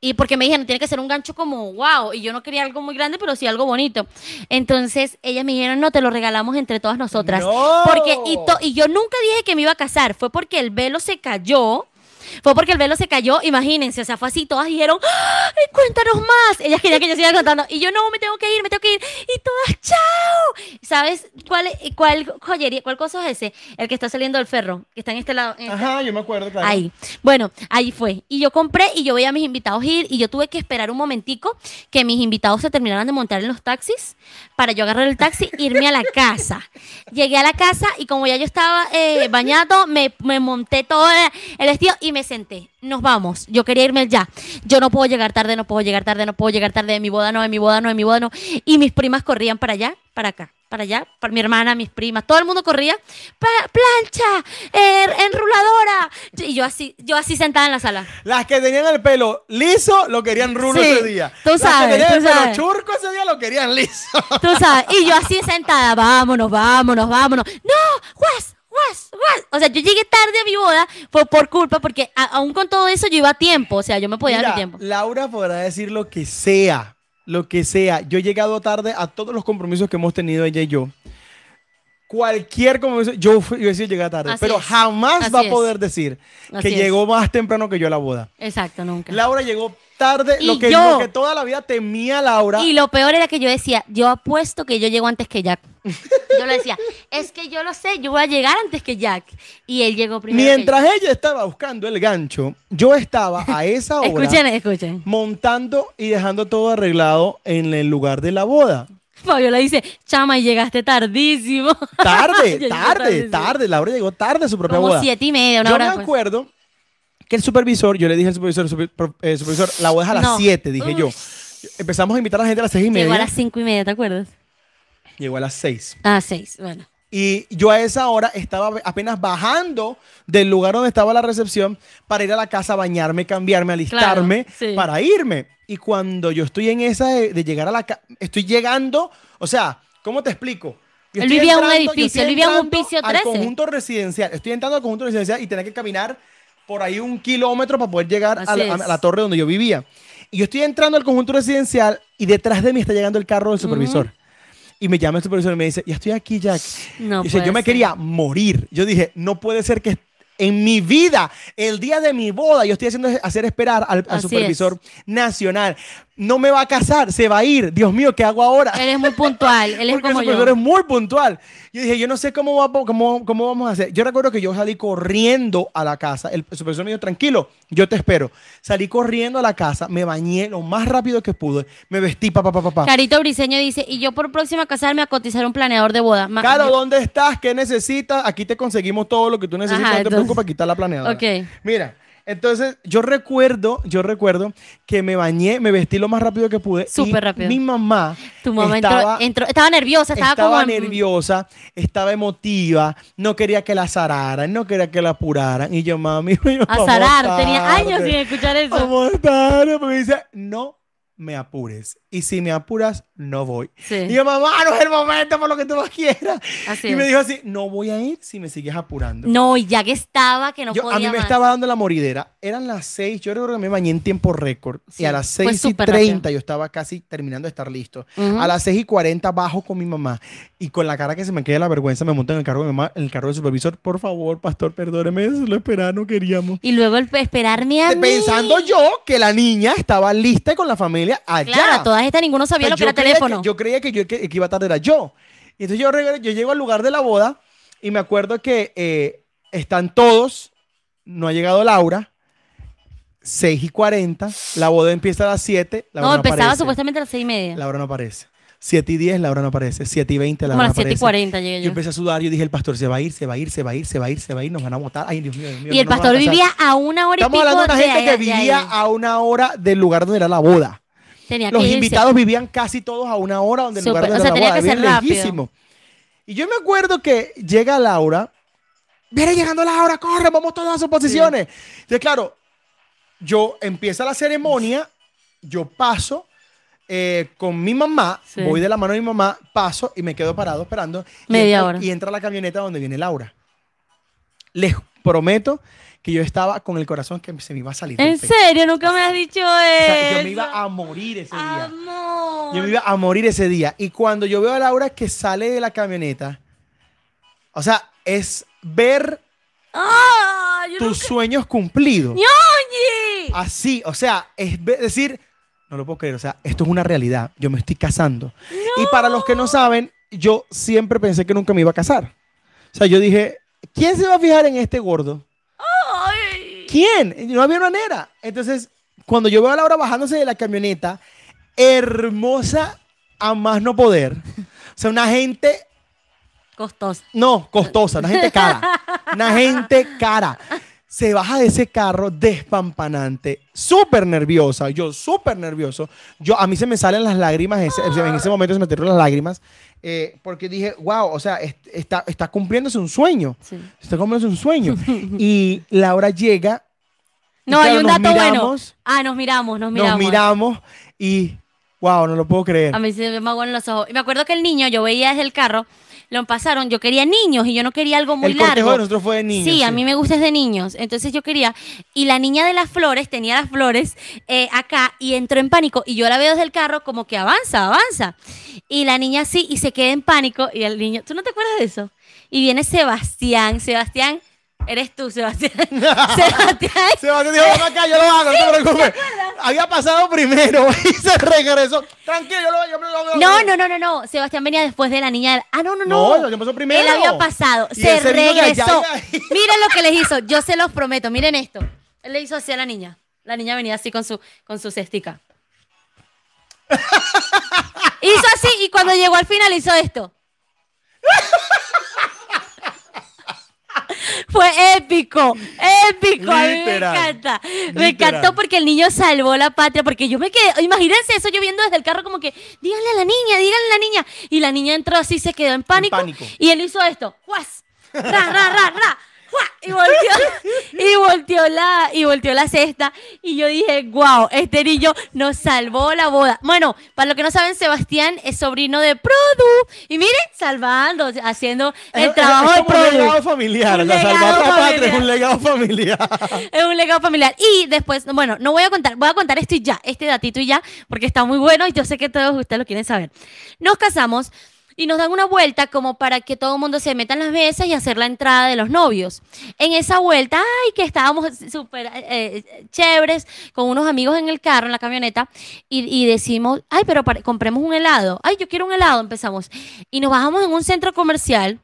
Y porque me dijeron, tiene que ser un gancho como, wow. Y yo no quería algo muy grande, pero sí algo bonito. Entonces, ellas me dijeron, no, te lo regalamos entre todas nosotras. ¡No! Porque, y, to- y yo nunca dije que me iba a casar, fue porque el velo se cayó. Fue porque el velo se cayó, imagínense, o sea, fue así, todas dijeron, ¡Ay, cuéntanos más. Ellas querían que yo siga contando. Y yo, no, me tengo que ir, me tengo que ir. Y todas, chao. ¿Sabes cuál, cuál joyería, cuál cosa es ese? El que está saliendo del ferro, que está en este lado. en este- Ajá, yo me acuerdo, claro. Ahí. Bueno, ahí fue. Y yo compré y yo veía a mis invitados ir y yo tuve que esperar un momentico que mis invitados se terminaran de montar en los taxis para yo agarrar el taxi e irme a la casa. Llegué a la casa y como ya yo estaba eh, bañado, me, me monté todo el vestido y me senté. Nos vamos. Yo quería irme ya. Yo no puedo llegar tarde, no puedo llegar tarde, no puedo llegar tarde. De mi boda no, de mi boda no, de mi boda no. Y mis primas corrían para allá, para acá, para allá, para mi hermana, mis primas. Todo el mundo corría. "Pa- plancha, enruladora. Y yo así, yo así sentada en la sala. Las que tenían el pelo liso lo querían rulo Sí, ese día. tú Las sabes, que tenían tú el pelo sabes. churco ese día lo querían liso. Tú sabes. Y yo así sentada, vámonos, vámonos, vámonos. No, guas, guas, guas. O sea, yo llegué tarde a mi boda fue por culpa, porque a- aún con todo eso yo iba a tiempo. O sea, yo me podía dar mi tiempo. Laura podrá decir lo que sea, lo que sea. Yo he llegado tarde a todos los compromisos que hemos tenido ella y yo. Cualquier compromiso, yo, sido llegar tarde, Así pero es. jamás Así va a poder decir Así que es. llegó más temprano que yo a la boda. Exacto, nunca. Laura llegó tarde Y lo que, yo. lo que toda la vida temía Laura. Y lo peor era que yo decía, yo apuesto que yo llego antes que Jack. Yo le decía, es que yo lo sé, yo voy a llegar antes que Jack. Y él llegó primero. que Mientras ella estaba buscando el gancho, yo estaba a esa yo. hora Escuchen, escuchen. montando y dejando todo arreglado en el lugar de la boda. Fabiola dice, chama, y llegaste tardísimo. Tarde, tarde, tardísimo. tarde. Laura llegó tarde a su propia Como boda. siete y media, una yo hora me después. acuerdo que el supervisor, yo le dije al supervisor, super- eh, supervisor, la boda es a las No. 7, dije yo. Empezamos a invitar a la gente a las 6 y media. Llegó a las cinco y media, ¿te acuerdas? Llegó a las 6. Ah, seis, bueno. Y yo a esa hora estaba apenas bajando del lugar donde estaba la recepción para ir a la casa a bañarme, cambiarme, alistarme Claro, sí. para irme. Y cuando yo estoy en esa de, de llegar a la casa, estoy llegando, o sea, ¿cómo te explico? Yo Él vivía en un edificio, él vivía en un piso Al 13. conjunto residencial. Estoy entrando al conjunto residencial y tenía que caminar por ahí un kilómetro para poder llegar a la, a torre donde yo vivía. Y yo estoy entrando al conjunto residencial y detrás de mí está llegando el carro del supervisor. Y me llama el supervisor y me dice, ya estoy aquí, Jack. No Y dice, yo me quería morir. Yo dije, no puede ser que en mi vida, el día de mi boda, yo estoy haciendo hacer esperar al, supervisor nacional. No me va a casar, se va a ir. Dios mío, ¿qué hago ahora? Él es muy puntual, él es Porque como yo. es muy puntual. Yo dije, yo no sé cómo, va, cómo, cómo vamos a hacer. Yo recuerdo que yo salí corriendo a la casa. El supervisor me dijo, tranquilo, yo te espero. Salí corriendo a la casa, me bañé lo más rápido que pude, me vestí, papá, papá, papá. Carito Briseño dice, y yo por próxima a casarme a cotizar un planeador de boda. Ma- Caro, yo- ¿dónde estás? ¿Qué necesitas? Aquí te conseguimos todo lo que tú necesitas. Ajá, no te entonces- preocupes, aquí está la planeadora. Ok. Mira, entonces yo recuerdo, yo recuerdo que me bañé, me vestí lo más rápido que pude. Súper rápido. Mi mamá Tu mamá estaba, entró, entró- estaba nerviosa, estaba, estaba como... en- nerviosa, estaba emotiva, no quería que la azararan, no quería que la apuraran. Y yo, mami, vamos Azarar, tenía años sin escuchar eso. Vamos tarde, porque me dice, no me apures. Y si me apuras, no voy. Sí. Y yo, mamá, no es el momento por lo que tú más quieras. Así y me dijo así, no voy a ir si me sigues apurando. No, y ya que estaba, que no Yo- podía a mí me más. estaba dando la moridera. Eran las 6, yo recuerdo que me bañé en tiempo récord. Sí, y a las 6 y súper 30 rápido. yo estaba casi terminando de estar listo. Ujú. A las 6 y 40 bajo con mi mamá. Y con la cara que se me queda la vergüenza, me monto en el carro de mi mamá, en el carro del supervisor. Por favor, pastor, perdóneme, eso lo esperaba, no queríamos. Y luego el esperarme a mí. Pensando yo que la niña estaba lista y con la familia allá. Claro, todas estas ninguno sabía O sea, lo que era teléfono. Que, yo creía que yo que, que iba tarde era yo. Y entonces yo, yo llego al lugar de la boda y me acuerdo que eh, están todos, no ha llegado Laura, 6 y 40, la boda empieza a las 7, Laura no, no, empezaba aparece. supuestamente a las seis y media. Laura no aparece. 7 y 10, Laura no aparece. 7 y 20, Como Laura no las siete y aparece. cuarenta llegué Yo yo. empecé a sudar, yo dije, el pastor se va a ir, se va a ir, se va a ir, se va a ir, se va a ir, nos van a votar. Ay, Dios mío, Dios mío. Y el no pastor vivía a una hora y Estamos pico hablando de una gente que vivía a una hora del lugar donde era la boda. Tenía Los que invitados vivían casi todos a una hora donde el lugar donde o sea, tenía la boda, que ser rápido. Y yo me acuerdo que llega Laura, viene llegando Laura, corre, vamos todos a sus posiciones. Entonces, claro, yo empieza la ceremonia, yo paso eh, con mi mamá, Sí. voy de la mano de mi mamá, paso y me quedo parado esperando. y Media entra- hora. Y entra la camioneta donde viene Laura. Les prometo que yo estaba con el corazón que se me iba a salir. ¿En serio? Nunca me has dicho O sea, eso. yo me iba a morir ese día. Amor. Yo me iba a morir ese día. Y cuando yo veo a Laura que sale de la camioneta, o sea, es ver ¡Ah! Tus sueños cumplidos. ¡Ñoñi! Así, o sea, es decir, no lo puedo creer, o sea, esto es una realidad. Yo me estoy casando. Y para los que no saben, yo siempre pensé que nunca me iba a casar. O sea, yo dije, ¿quién se va a fijar en este gordo? ¿Quién? No había manera. Entonces, cuando yo veo a Laura bajándose de la camioneta, hermosa a más no poder. O sea, una gente, Costoso. no, costosa, una gente cara. Una gente cara. Se baja de ese carro despampanante, súper nerviosa, yo súper nervioso. Yo, a mí se me salen las lágrimas, ese- en ese momento se me tiraron las lágrimas, eh, porque dije, wow, o sea, est- está, está cumpliéndose un sueño. Sí. Está cumpliéndose un sueño. y Laura llega No, claro, hay un dato bueno. miramos, Ah, nos miramos, nos miramos. Nos miramos y, wow, no lo puedo creer. A mí se me aguan los ojos. Y me acuerdo que el niño, yo veía desde el carro, lo pasaron, yo quería niños y yo no quería algo muy el cortejo largo. de nosotros fue de niños. Sí, a mí me gusta es de niños. Entonces yo quería. Y la niña de las flores tenía las flores eh, acá y entró en pánico. Y yo la veo desde el carro como que avanza, avanza. Y la niña sí, y se queda en pánico. Y el niño, ¿tú no te acuerdas de eso? Y viene Sebastián. Sebastián Eres tú, Sebastián. Sebastián. Sebastián dijo, ven acá, yo lo hago, no te preocupes. Había pasado primero y se regresó. Tranquilo, yo lo hago. yo lo hago. No, no, no, no, no. Sebastián venía después de la niña. Ah, no, no, no. No, yo pasó primero. Él había pasado. Y Se regresó. Miren lo que les hizo. Yo se los prometo. Miren esto. Él le hizo así a la niña. La niña venía así con su, con su cestica. hizo así y cuando llegó al final hizo esto. Fue épico, épico, a mí me Literal, encanta. Me encantó porque el niño salvó la patria, porque yo me quedé, imagínense eso yo viendo desde el carro como que, díganle a la niña, díganle a la niña. Y la niña entró así, se quedó en pánico. pánico. Y él hizo esto, ¡guas! ¡Ra, ra, ra, ra! Y volteó, y volteó la, y volteó la cesta. Y yo dije, wow, este niño nos salvó la boda. Bueno, para los que no saben, Sebastián es sobrino de Produ. Y miren, salvando, haciendo el Es- es- trabajo es de como un legado Produ. familiar. Un la patria es un legado familiar. Es un legado familiar. Y después, bueno, no voy a contar, voy a contar esto y ya, este datito y ya, porque está muy bueno y yo sé que todos ustedes lo quieren saber. Nos casamos y nos dan una vuelta como para que todo el mundo se meta en las mesas y hacer la entrada de los novios. En esa vuelta, ay, que estábamos súper eh, chéveres con unos amigos en el carro, en la camioneta, y, y decimos, ay, pero compremos un helado. Ay, yo quiero un helado, empezamos. Y nos bajamos en un centro comercial.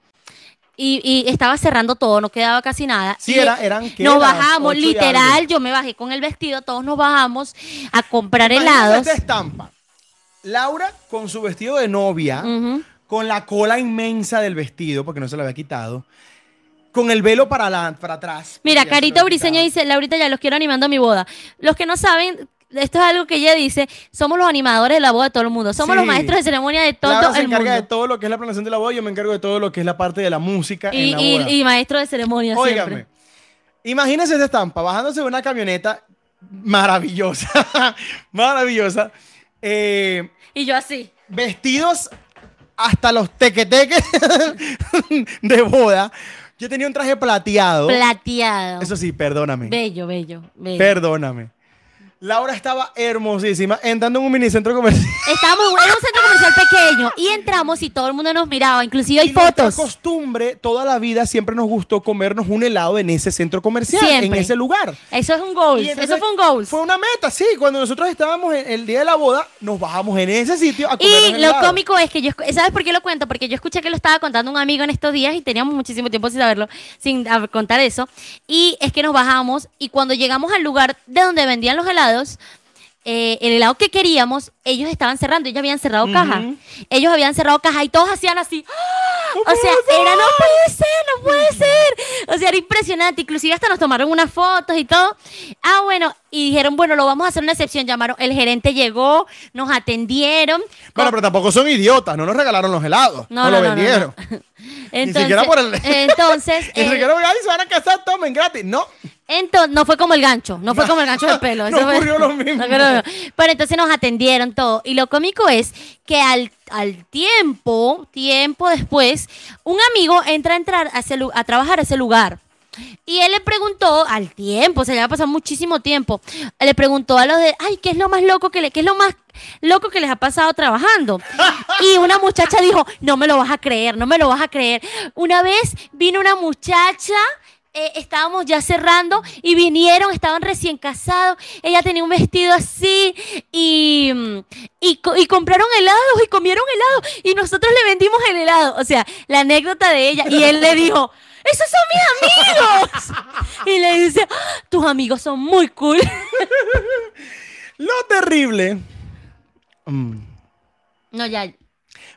Y, y estaba cerrando todo, no quedaba casi nada. Sí, era- eran, ¿qué? Nos bajamos, literal, yo me bajé con el vestido, todos nos bajamos a comprar Imagínate helados. Esta estampa. Laura con su vestido de novia. Con la cola inmensa del vestido, porque no se lo había quitado, con el velo para, la, para atrás. Mira, se Carito quitado. dice, Laurita, ya los quiero animando a mi boda. Los que no saben, esto es algo que ella dice, somos los animadores de la boda de todo el mundo, somos Sí. los maestros de ceremonia de todo Laura se el encarga mundo. de todo lo que es la planeación de la boda, yo me encargo de todo lo que es la parte de la música y, en la y- boda. y maestro de ceremonia Óigame, siempre. imagínense esta estampa, bajándose de una camioneta maravillosa, maravillosa, eh, Y yo así. vestidos hasta los tequeteques de boda. Yo tenía un traje plateado. Plateado. Eso sí, perdóname. Bello, bello, bello. Perdóname. Laura estaba hermosísima entrando en un minicentro comercial. Estábamos en un centro comercial pequeño y entramos y todo el mundo nos miraba, inclusive hay Y fotos. costumbre, toda la vida siempre nos gustó comernos un helado en ese centro comercial, Siempre. en ese lugar. Eso es un goal, entonces eso fue un goal. Fue una meta, sí. Cuando nosotros estábamos en el día de la boda, nos bajamos en ese sitio a comer Y lo cómico es que yo, ¿sabes por qué lo cuento? Porque yo escuché que lo estaba contando un amigo en estos días y teníamos muchísimo tiempo sin saberlo, sin contar eso. Y es que nos bajamos y cuando llegamos al lugar de donde vendían los helados, eh, el helado que queríamos, ellos estaban cerrando, ellos habían cerrado caja. Ellos habían cerrado caja y todos hacían así. ¡Ah! ¡No O sea, puede era, no ser! puede ser, no puede ser. O sea, era impresionante. Inclusive hasta nos tomaron unas fotos y todo. Ah, bueno, y dijeron, bueno, lo vamos a hacer una excepción. Llamaron, el gerente llegó, nos atendieron. Bueno, pero tampoco son idiotas, no nos regalaron los helados, no, No, lo no, no, no, vendieron. Entonces, siquiera por el- entonces, Y eh, dijeron, ay, se van a casar, tomen gratis. No, ento- no fue como el gancho, no fue como el gancho de pelo. No eso fue- ocurrió lo mismo. no. Pero entonces nos atendieron todo. Y lo cómico es que al, al tiempo, tiempo después, un amigo entra a, entrar a, ese a trabajar a ese lugar. Y él le preguntó al tiempo, o sea, ya ha pasado muchísimo tiempo. Le preguntó a los de, ay, ¿qué es lo más loco que le, qué es lo más loco que les ha pasado trabajando? Y una muchacha dijo, no me lo vas a creer, no me lo vas a creer. Una vez vino una muchacha, eh, estábamos ya cerrando y vinieron, estaban recién casados. Ella tenía un vestido así y, y, co- y compraron helados y comieron helado y nosotros le vendimos el helado. O sea, la anécdota de ella. Y él le dijo, esos son mis amigos. Y le dice, "Ah, tus amigos son muy cool. lo terrible mm, No, ya.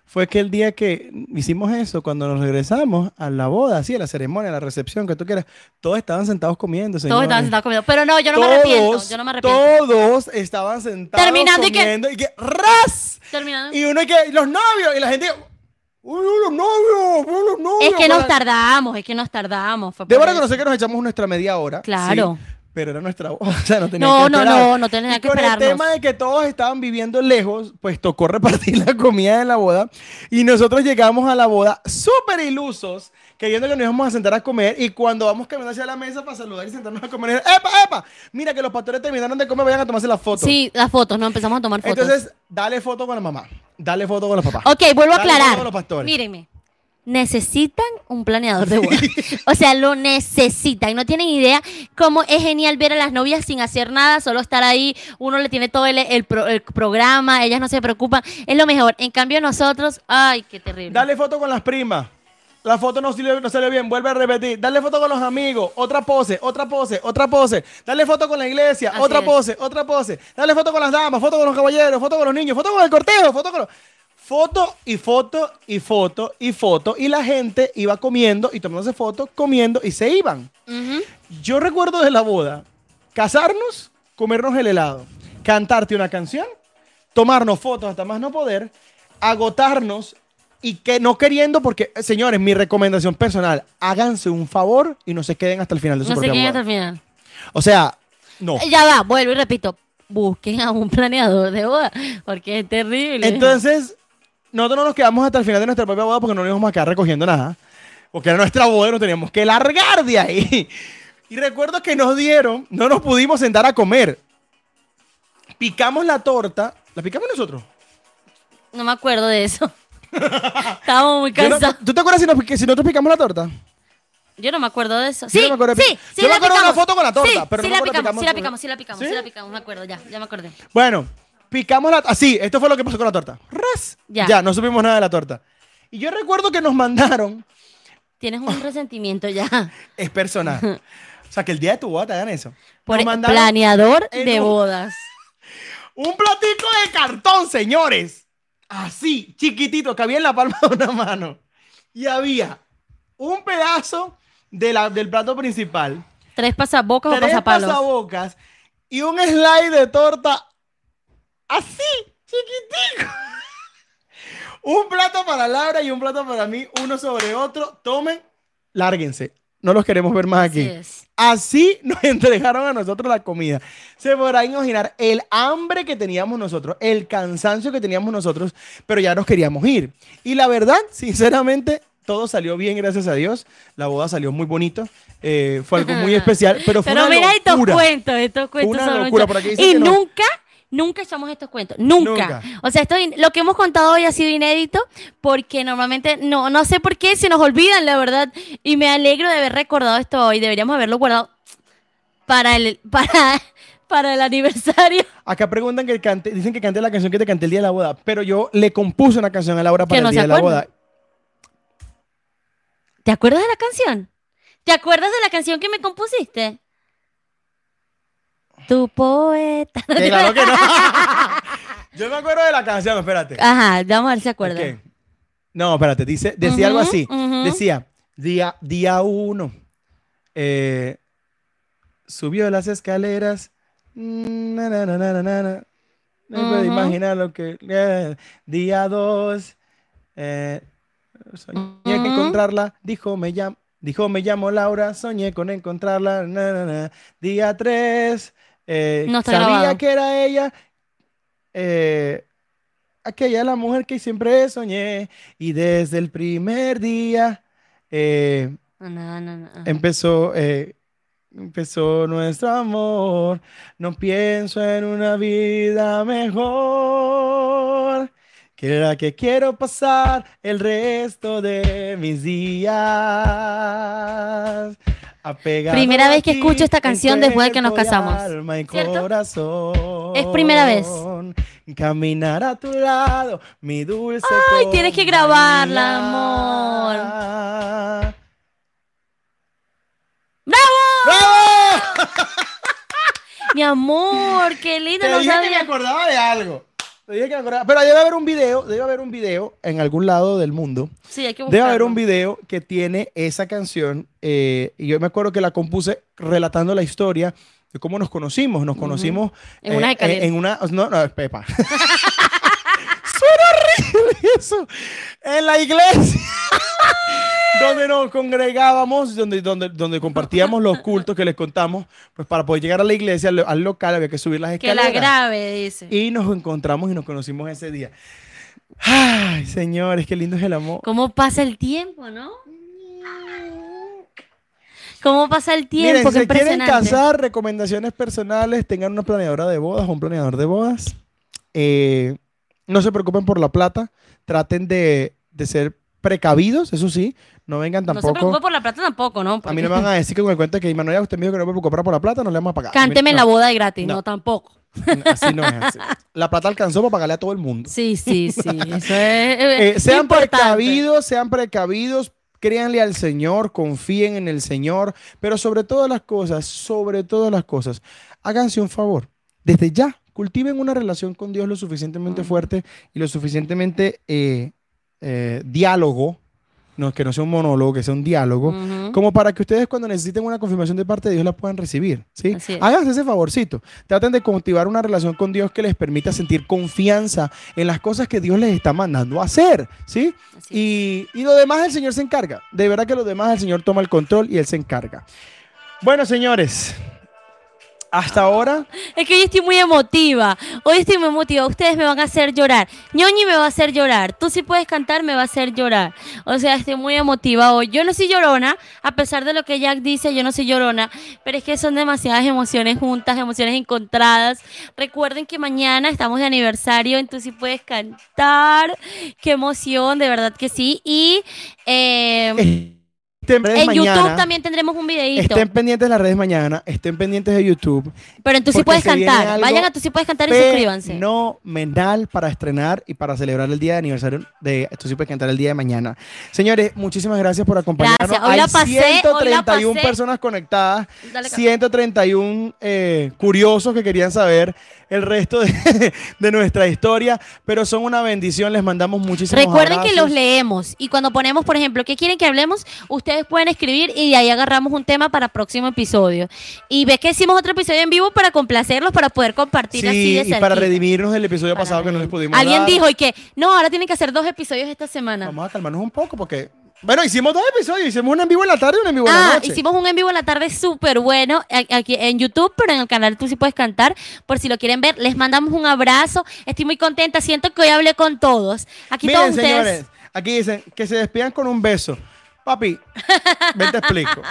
Fue que el día que hicimos eso, cuando nos regresamos a la boda, sí, a la ceremonia, a la recepción, que tú quieras, todos estaban sentados comiendo, Todos señores. estaban sentados comiendo. Pero no, yo no me arrepiento. Yo no me arrepiento. Todos estaban sentados Terminando y que- comiendo y que, ¡ras! Terminando. Y uno y que, los novios, y la gente, ¡Uy, los novios! ¡Uy, los novios! Es que nos tardamos, es que nos tardamos. Debo reconocer que nos echamos nuestra media hora. Claro. sí, pero era nuestra boda. O sea, no tenía No, que no, esperar. no, no tenía que esperarnos. el tema de que todos estaban viviendo lejos, pues tocó repartir la comida de la boda. Y nosotros llegamos a la boda súper ilusos, creyendo que nos íbamos a sentar a comer. Y cuando vamos caminando hacia la mesa para saludar y sentarnos a comer, ¡epa, epa! Mira que los pastores terminaron de comer, vayan a tomarse la foto. Sí, las fotos, no empezamos a tomar fotos. Entonces, dale foto con la mamá. Dale foto con los papás. ok, vuelvo a Dale aclarar. foto con los pastores. Mírenme. Necesitan un planeador de boda. o sea, lo necesitan. No tienen idea cómo es genial ver a las novias sin hacer nada, solo estar ahí. Uno le tiene todo el, el pro- el programa, ellas no se preocupan. Es lo mejor. En cambio, nosotros, ay, qué terrible. Dale foto con las primas. La foto no salió, no salió bien, vuelve a repetir. Dale foto con los amigos, otra pose, otra pose, otra pose. Dale foto con la iglesia, Así otra es. pose, otra pose. Dale foto con las damas, foto con los caballeros, foto con los niños, foto con el cortejo, foto con los... Foto y foto y foto y foto. Y la gente iba comiendo y tomándose fotos, comiendo y se iban. Yo recuerdo de la boda, casarnos, comernos el helado, cantarte una canción, tomarnos fotos hasta más no poder, agotarnos y que no queriendo, porque eh, señores, mi recomendación personal, háganse un favor y no se queden hasta el final de su No quién boda. hasta el final. O sea, no. Ya va, vuelvo y repito. Busquen a un planeador de boda, porque es terrible. Entonces, nosotros no nos quedamos hasta el final de nuestra propia boda porque no nos íbamos a quedar recogiendo nada. Porque era nuestra boda y nos teníamos que largar de ahí. Y recuerdo que nos dieron, no nos pudimos sentar a comer. Picamos la torta. ¿La picamos nosotros? No me acuerdo de eso. Estábamos muy no- cansados. ¿Tú te acuerdas si, nos- que si nosotros picamos la torta? Yo no me acuerdo de eso. Sí, no me acuerdo de sí, sí, yo me acuerdo de una foto con la torta, Sí, pero sí no la picamos, sí la picamos- sí la picamos, sí la picamos, me acuerdo, ya, ya me acordé. Bueno, picamos la... Así, esto fue lo que pasó con la torta. ¡Ras! Ya. ya, no supimos nada de la torta. Y yo recuerdo que nos mandaron... Tienes un resentimiento ya. Es personal. O sea, que el día de tu boda te hagan eso. Por mandaron planeador de un- bodas. Un platico de cartón, señores. Así, chiquitito, que había en la palma de una mano. Y había un pedazo de la- del plato principal, Tres pasabocas o tres pasapalos. pasabocas y un slide de torta así, chiquitico. un plato para Laura y un plato para mí, uno sobre otro. Tomen, lárguense. No los queremos ver más aquí. Así. Así nos entregaron a nosotros la comida. Se podrá imaginar el hambre que teníamos nosotros, el cansancio que teníamos nosotros, pero ya nos queríamos ir. Y la verdad, sinceramente, todo salió bien, gracias a Dios. La boda salió muy bonito. eh, fue algo muy especial, pero fue Pero una mira estos locura. cuentos, estos cuentos Una son locura, muchos. por aquí dicen Y que no. Nunca, echamos estos cuentos. Nunca. Nunca. O sea, esto, lo que hemos contado hoy ha sido inédito porque normalmente, no, no sé por qué se nos olvidan, la verdad. Y me alegro de haber recordado esto hoy. Deberíamos haberlo guardado para el, para, para el aniversario. Acá preguntan que cante, dicen que cante la canción que te canté el día de la boda, pero yo le compuse una canción a Laura para no el día de la boda. ¿Te acuerdas de la canción? ¿Te acuerdas de la canción que me compusiste? Tu poeta. Que claro que no. yo me acuerdo de la canción, espérate. Ajá, vamos a ver si se acuerda. Ok. No, espérate, dice, decía algo así. Decía, día, día uno, eh, subió las escaleras, na, na, na, no puedo Ujú. imaginar lo que... eh, día dos, eh, soñé Ujú. encontrarla, dijo me, llamo, dijo me llamo Laura, soñé con encontrarla, día tres, eh, No sabía grabado. que era ella, eh, aquella la mujer que siempre soñé. Y desde el primer día eh, No, no, no, empezó eh, empezó nuestro amor. No pienso en una vida mejor que la que quiero pasar el resto de mis días Primera a vez que escucho esta canción después de que nos casamos. alma y ¿Cierto? corazón. Es primera vez. Caminar a tu lado, mi dulce Ay, tienes que grabarla, amor. ¡Bravo! ¡Bravo! Mi amor, qué lindo. Te No dije que me sabía. acordaba de algo. Dije que. Pero debe haber un video, debe haber un video en algún lado del mundo. Sí, hay que Debe haber buscarlo. un video que tiene esa canción. eh, y yo me acuerdo que la compuse relatando la historia de cómo nos conocimos. Nos conocimos En una escalera. en una. No, no, Pepa. Suena horrible eso. En la iglesia. Donde nos congregábamos, donde, donde, donde compartíamos los cultos que les contamos, pues para poder llegar a la iglesia, al, al local, había que subir las Que la escaleras. grave, dice. Y nos encontramos y nos conocimos ese día. Ay, señores, qué lindo es el amor. ¿Cómo pasa el tiempo, no? ¿Cómo pasa el tiempo? Miren, si se quieren casar, recomendaciones personales, tengan una planeadora de bodas o un planeador de bodas. Eh, no se preocupen por la plata, traten de, de ser precavidos, eso sí. No vengan No se tampoco. preocupe por la plata tampoco, ¿no? a mí no me van a decir que con el cuento de que Manuel, usted me dijo que no me preocupara por la plata, no le vamos a pagar. Cánteme en no, la boda de gratis, no, No. tampoco. Así no es así. La plata alcanzó para pagarle a todo el mundo. Sí, sí, sí. Eso es, eh, sean importante. precavidos, sean precavidos, créanle al Señor, confíen en el Señor, pero sobre todas las cosas, sobre todas las cosas, háganse un favor. Desde ya, cultiven una relación con Dios lo suficientemente fuerte y lo suficientemente eh, eh, diálogo, no, que no sea un monólogo, que sea un diálogo, como para que ustedes cuando necesiten una confirmación de parte de Dios la puedan recibir, ¿sí? Es. Háganse ese favorcito. Traten de cultivar una relación con Dios que les permita sentir confianza en las cosas que Dios les está mandando a hacer, ¿sí? Y, y lo demás el Señor se encarga. De verdad que lo demás el Señor toma el control y Él se encarga. Bueno, señores, hasta ahora Es que hoy estoy muy emotiva. Hoy estoy muy emotiva. Ustedes me van a hacer llorar. Ñoñi me va a hacer llorar. Tú si puedes cantar, me va a hacer llorar. O sea, estoy muy emotiva hoy. Yo no soy llorona, a pesar de lo que Jack dice, yo no soy llorona. Pero es que son demasiadas emociones juntas, emociones encontradas. Recuerden que mañana estamos de aniversario en Tú si puedes cantar. Qué emoción, de verdad que sí. Y eh, estén en YouTube también tendremos un videíto. Estén pendientes de las redes mañana, estén pendientes de YouTube. Pero en Tú sí puedes cantar. Vayan a Tú sí puedes cantar y suscríbanse. Fenomenal para estrenar y para celebrar el día de aniversario de Esto sí puedes cantar el día de mañana. Señores, muchísimas gracias por acompañarnos. Gracias. Hoy Hay la pasé, hoy la 131 pasé. personas conectadas, Dale, Carlos. 131 eh, curiosos que querían saber el resto de, de nuestra historia, pero son una bendición. Les mandamos muchísimos Recuerden que los leemos y cuando ponemos, por ejemplo, ¿qué quieren que hablemos? Ustedes pueden escribir y de ahí agarramos un tema para próximo episodio. Y ves que hicimos otro episodio en vivo para complacerlos, para poder compartir así Sí, de y para redimirnos del episodio Para pasado que no les pudimos Alguien dar. dijo y que no, ahora tienen que hacer dos episodios esta semana. Vamos a calmarnos un poco porque... Bueno, hicimos dos episodios. Hicimos uno en vivo en la tarde y uno en vivo en la Ah, noche. hicimos un en vivo en la tarde súper bueno aquí en YouTube, pero en el canal tú sí puedes cantar, por si lo quieren ver. Les mandamos un abrazo. Estoy muy contenta. Siento que hoy hablé con todos. Aquí Miren, todos ustedes. señores, aquí dicen que se despidan con un beso. Papi, ven te explico.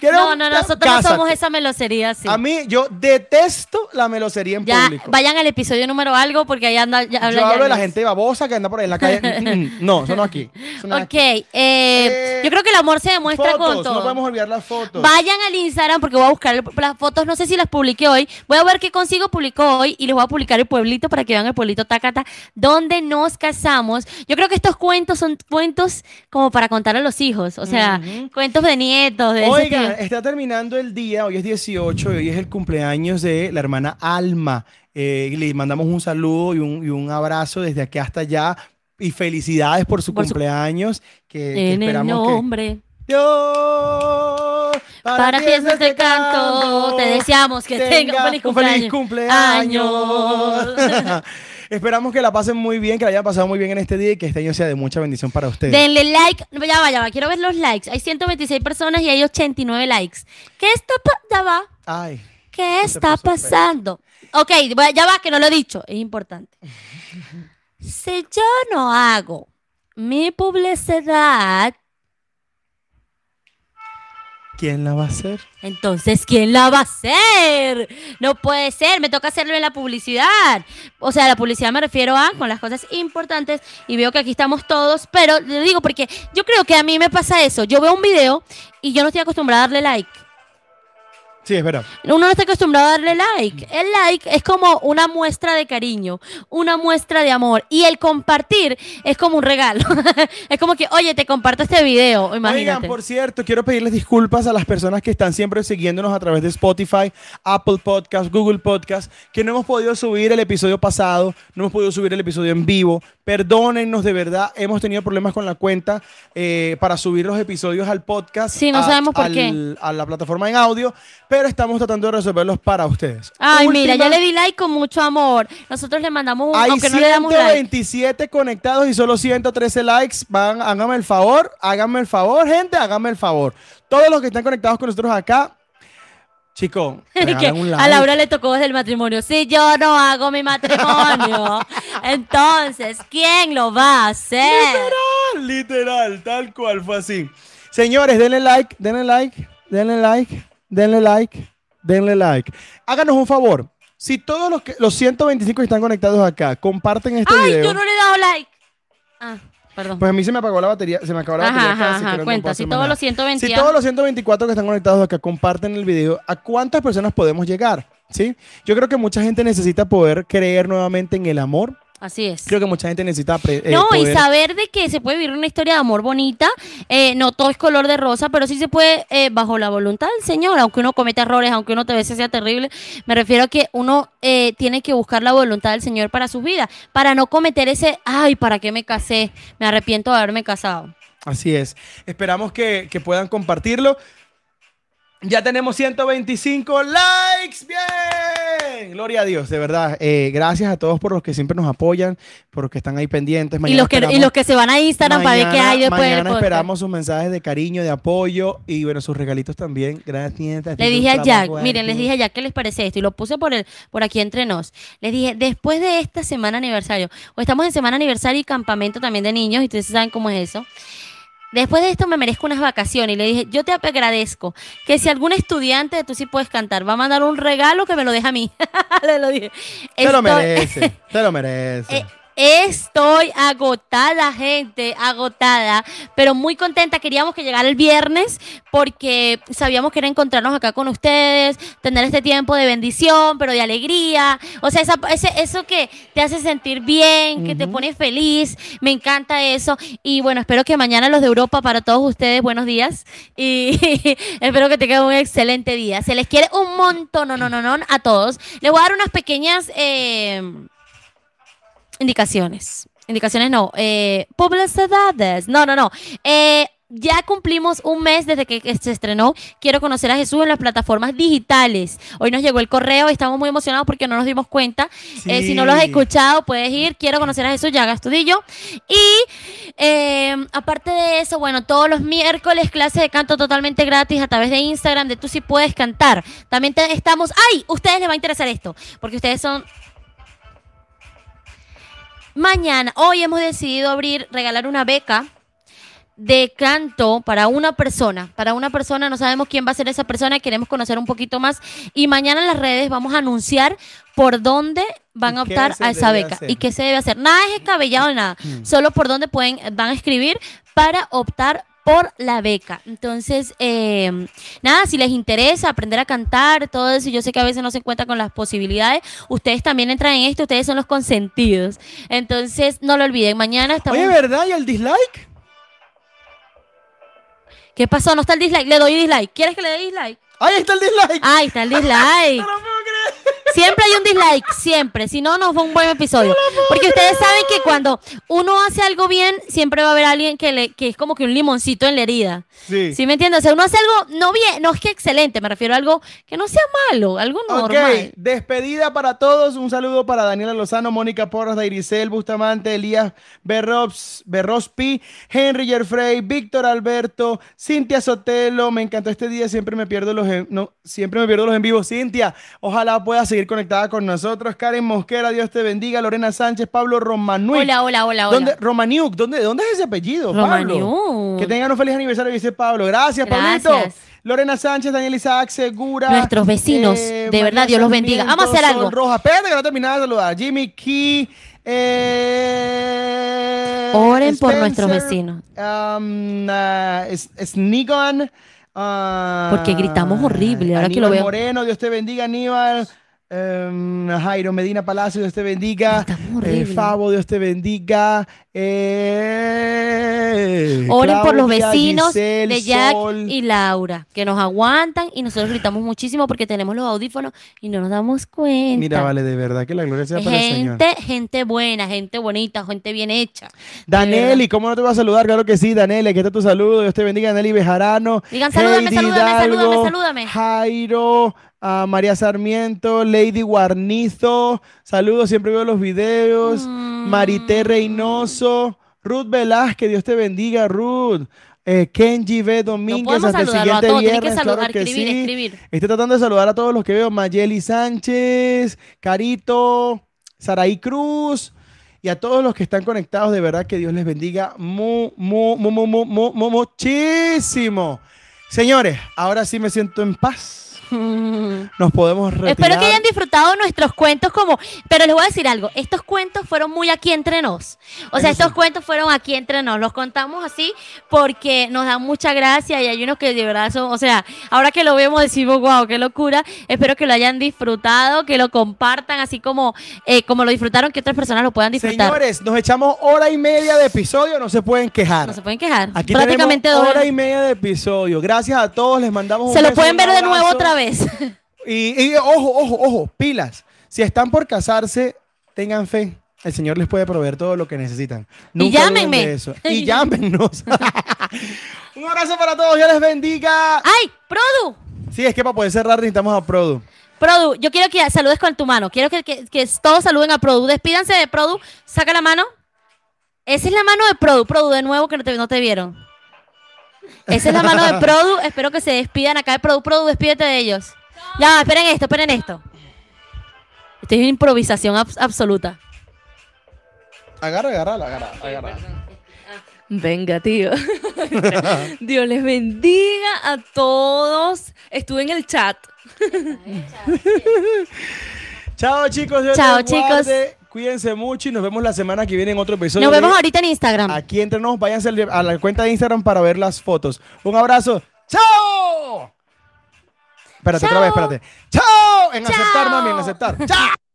¿Quieres No, no, nosotros Cásate. no somos esa melosería así. A mí, yo detesto la melosería en Ya, público. vayan al episodio número algo porque ahí anda. Ya, habla yo hablo de la gente babosa que anda por ahí en la calle. Mm, mm, no, eso no aquí. Eso no Ok, aquí. eh, Eh, yo creo que el amor se demuestra con todo. no podemos olvidar las fotos. Vayan al Instagram porque voy a buscar las fotos. No sé si las publiqué hoy. Voy a ver qué consigo. Publicó hoy y les voy a publicar el pueblito para que vean el pueblito Tacata donde nos casamos. Yo creo que estos cuentos son cuentos como para contar a los hijos. O sea, Ujú. cuentos de nietos. De estilo. está terminando el día, hoy es 18 y hoy es el cumpleaños de la hermana Alma. Eh, le mandamos un saludo y un, y un abrazo desde aquí hasta allá. Y felicidades por su Por su- cumpleaños. Que, que en el esperamos que nombre. Dios, Para ti es este canto. Te deseamos que tenga un feliz un cumpleaños. cumpleaños. Esperamos que la pasen muy bien, que la hayan pasado muy bien en este día y que este año sea de mucha bendición para ustedes. Denle like. Ya va, ya va. Quiero ver los likes. Hay 126 personas y hay 89 likes. ¿Qué está pa- ya va? Ay, ¿Qué está feo. pasando? Ok, ya va, que no lo he dicho. Es importante. Si yo no hago mi publicidad, ¿quién la va a hacer? entonces ¿quién la va a hacer? No puede ser, me toca hacerlo en la publicidad. O sea, la publicidad me refiero a con las cosas importantes y veo que aquí estamos todos, pero le digo porque yo creo que a mí me pasa eso. Yo veo un video y yo no estoy acostumbrada a darle like. Sí, es verdad. Uno no está acostumbrado a darle like. El like es como una muestra de cariño, una muestra de amor. Y el compartir es como un regalo. es como que, oye, te comparto este video, imagínate. Oigan, por cierto, quiero pedirles disculpas a las personas que están siempre siguiéndonos a través de Spotify, Apple Podcast, Google Podcast, que no hemos podido subir el episodio pasado, no hemos podido subir el episodio en vivo. Perdónennos, de verdad, hemos tenido problemas con la cuenta eh, para subir los episodios al podcast. Sí, no a- sabemos por al- qué. A la plataforma en audio, pero estamos tratando de resolverlos para ustedes. Ay, mira, ya le di like con mucho amor. Nosotros le mandamos un, Hay aunque no le damos like. 127 conectados y solo 113 likes. Van, háganme el favor, háganme el favor, gente, háganme el favor. Todos los que están conectados con nosotros acá, un like. a Laura le tocó desde el matrimonio. Si yo no hago mi matrimonio, entonces, ¿quién lo va a hacer? Literal, literal, tal cual fue así. Señores, denle like, denle like, denle like, denle like, denle like. Háganos un favor. Si todos los, que, los 125 que están conectados acá comparten este Ay, video. yo no le he dado like. Ah, perdón. Pues a mí se me apagó la batería, se me acabó la Ajá, batería ajá, casi, ajá. no Cuenta, si todos los nada. 120 Si todos los 124 que están conectados acá comparten el video, ¿a cuántas personas podemos llegar? ¿Sí? Yo creo que mucha gente necesita poder creer nuevamente en el amor. Así es. Creo que mucha gente necesita eh, No, y saber de que se puede vivir una historia de amor bonita, eh, no todo es color de rosa, pero sí se puede eh, bajo la voluntad del Señor, aunque uno cometa errores, aunque uno te veces sea terrible, me refiero a que uno tiene que buscar la voluntad del Señor para su vida, para no cometer ese, ay, ¿para qué me casé? Me arrepiento de haberme casado. Así es. Esperamos que, que puedan compartirlo. Ya tenemos 125 likes. Bien. Gloria a Dios, de verdad. Eh, gracias a todos por los que siempre nos apoyan, por los que están ahí pendientes. Y Mañana los, que, y los que se van a Instagram para ver qué hay después del Mañana podcast. esperamos sus mensajes de cariño, de apoyo y bueno, sus regalitos también. Gracias. Le dije a Jack, miren, les dije a Jack qué les parece esto y lo puse por el, por aquí entre nos. Les dije, después de esta semana aniversario, o estamos en semana aniversario y campamento también de niños, y ustedes saben cómo es eso. Después de esto me merezco unas vacaciones y le dije, yo te agradezco que si algún estudiante de tú sí puedes cantar va a mandar un regalo que me lo deje a mí. le lo dije. Te lo merece, te lo merece. Estoy agotada, gente, agotada, pero muy contenta. Queríamos que llegara el viernes porque sabíamos que era encontrarnos acá con ustedes, tener este tiempo de bendición, pero de alegría. O sea, esa- ese- eso que te hace sentir bien, que te pone feliz. Me encanta eso. Y bueno, espero que mañana los de Europa, para todos ustedes, buenos días. Y espero que tengan un excelente día. Se les quiere un montón, no, no, no, no, a todos. Les voy a dar unas pequeñas... eh, indicaciones. Indicaciones no. Eh, publicidades. No, no, no. Eh, ya cumplimos un mes desde que se estrenó Quiero conocer a Jesús en las plataformas digitales. Hoy nos llegó el correo y estamos muy emocionados porque no nos dimos cuenta. Eh, si no lo has escuchado, puedes ir. Quiero conocer a Jesús, ya hagas tudillo. Y eh, aparte de eso, bueno, todos los miércoles clase de canto totalmente gratis a través de Instagram de Tú sí puedes cantar. También te- estamos... ¡Ay! Ustedes les va a interesar esto, porque ustedes son Mañana, hoy hemos decidido abrir, regalar una beca de canto para una persona. Para una persona, no sabemos quién va a ser esa persona, queremos conocer un poquito más. Y mañana en las redes vamos a anunciar por dónde van a ¿Y qué optar a esa beca hacer? y qué se debe hacer. Nada es escabellado, nada. Mm. Solo por dónde pueden, van a escribir para optar por la beca. Entonces, eh, nada, si les interesa aprender a cantar, todo eso, yo sé que a veces no se cuenta con las posibilidades, ustedes también entran en esto, ustedes son los consentidos. Entonces, no lo olviden, mañana estamos... Oye, ¿verdad? ¿Y el dislike? ¿Qué pasó? ¿No está el dislike? Le doy dislike. ¿Quieres que le dé dislike? Ahí está el dislike. Ahí está el dislike. No lo puedo creer. Siempre hay un dislike, siempre. Si no, no fue un buen episodio. Porque ustedes saben que cuando uno hace algo bien, siempre va a haber alguien que, le, que es como que un limoncito en la herida. Sí. ¿Sí me entiendes? O sea, uno hace algo no bien, no es que excelente, me refiero a algo que no sea malo, algo Ok, normal. despedida para todos. Un saludo para Daniela Lozano, Mónica Porras, Dairicel, Bustamante, Elías Berrops, Berrospi, Henry Yerfrey, Víctor Alberto, Cintia Sotelo. Me encantó este día. Siempre me pierdo los en, no, siempre me pierdo los en vivo. Cintia, ojalá puedas seguir conectada con nosotros. Karen Mosquera, Dios te bendiga. Lorena Sánchez, Pablo Romanuic. Hola, hola, hola, hola. ¿Dónde, Romaniuk, ¿dónde, ¿dónde es ese apellido? Pablo? Romaniuk. Que tengan un feliz aniversario, dice Pablo. Gracias, Gracias. Pablito. Lorena Sánchez, Daniel Isaac Segura. Nuestros vecinos, de María verdad, Dios los bendiga. Vamos a hacer algo. Roja. Espérate que no terminaba de saludar. Jimmy Key. eh, Oren por nuestros vecinos. um, Snigon. ah, Porque gritamos horrible, ahora que lo veo. Moreno, Dios te bendiga, Aníbal. Em, Jairo Medina Palacio, Dios te bendiga. Eh. Fabo, Dios te bendiga. Eh, Oren por los vecinos Giselle, de Jack Sol. y Laura, que nos aguantan y nosotros gritamos muchísimo porque tenemos los audífonos y no nos damos cuenta. Mira, vale, de verdad que la gloria sea para el Señor. gente, buena, gente bonita, gente bien hecha. Daneli, ¿cómo no te voy a saludar? Claro que sí, Daneli, aquí está tu saludo. Dios te bendiga, Daneli Bejarano. Digan, salúdame, Heidi salúdame, salúdame, salúdame. Jairo, a María Sarmiento, Lady Guarnizo. Saludos, siempre veo los videos. Mm. Marité Reynoso. Ruth Velázquez, Dios te bendiga, Ruth. Eh, Kenji B. Domínguez, hasta el a siguiente que viernes, saludar, claro que escribir, sí. escribir. Estoy tratando de saludar a todos los que veo. Mayeli Sánchez, Carito, Saraí Cruz y a todos los que están conectados. De verdad que Dios les bendiga mu, mu- mu- muchísimo. Señores, ahora sí me siento en paz. nos podemos retirar. Espero que hayan disfrutado nuestros cuentos como, pero les voy a decir algo, estos cuentos fueron muy aquí entre nos. O sea, Eso estos sí. cuentos fueron aquí entre nos, los contamos así porque nos dan mucha gracia y hay unos que de verdad son, o sea, ahora que lo vemos decimos, wow, qué locura. Espero que lo hayan disfrutado, que lo compartan así como, eh, como lo disfrutaron, que otras personas lo puedan disfrutar. Señores, nos echamos hora y media de episodio, no se pueden quejar. No se pueden quejar. Aquí Prácticamente dos hora y media de episodio. Gracias a todos, les mandamos un Se lo pueden ver de nuevo otra vez. Y, y ojo, ojo, ojo, pilas. Si están por casarse, tengan fe. El Señor les puede proveer todo lo que necesitan. Y Nunca llámenme. eso. Y llámenos. un abrazo para todos. Dios les bendiga. ¡Ay, Produ! Sí, es que para poder cerrar necesitamos a Produ. Produ, yo quiero que saludes con tu mano. Quiero que, que- que todos saluden a Produ. Despídanse de Produ. Saca la mano. Esa es la mano de Produ. Produ, de nuevo que no te, no te vieron. Esa es la mano de Produ. Espero que se despidan acá de Produ. Produ, despídete de ellos. Ya, esperen esto, esperen esto. Esto es improvisación abs- absoluta. Agarra, agarra, agarra, agarra. Venga, tío. Dios les bendiga a todos. Estuve en el chat. Chao, chicos. Dios Chao, les chicos. guarde. Cuídense mucho y nos vemos la semana que viene en otro episodio. Nos de vemos ahorita en Instagram. Aquí entre nos, váyanse a la cuenta de Instagram para ver las fotos. Un abrazo. ¡Chao! Espérate, otra vez, espérate. ¡Chao! En Chao. aceptar, mami, en aceptar. ¡Chao!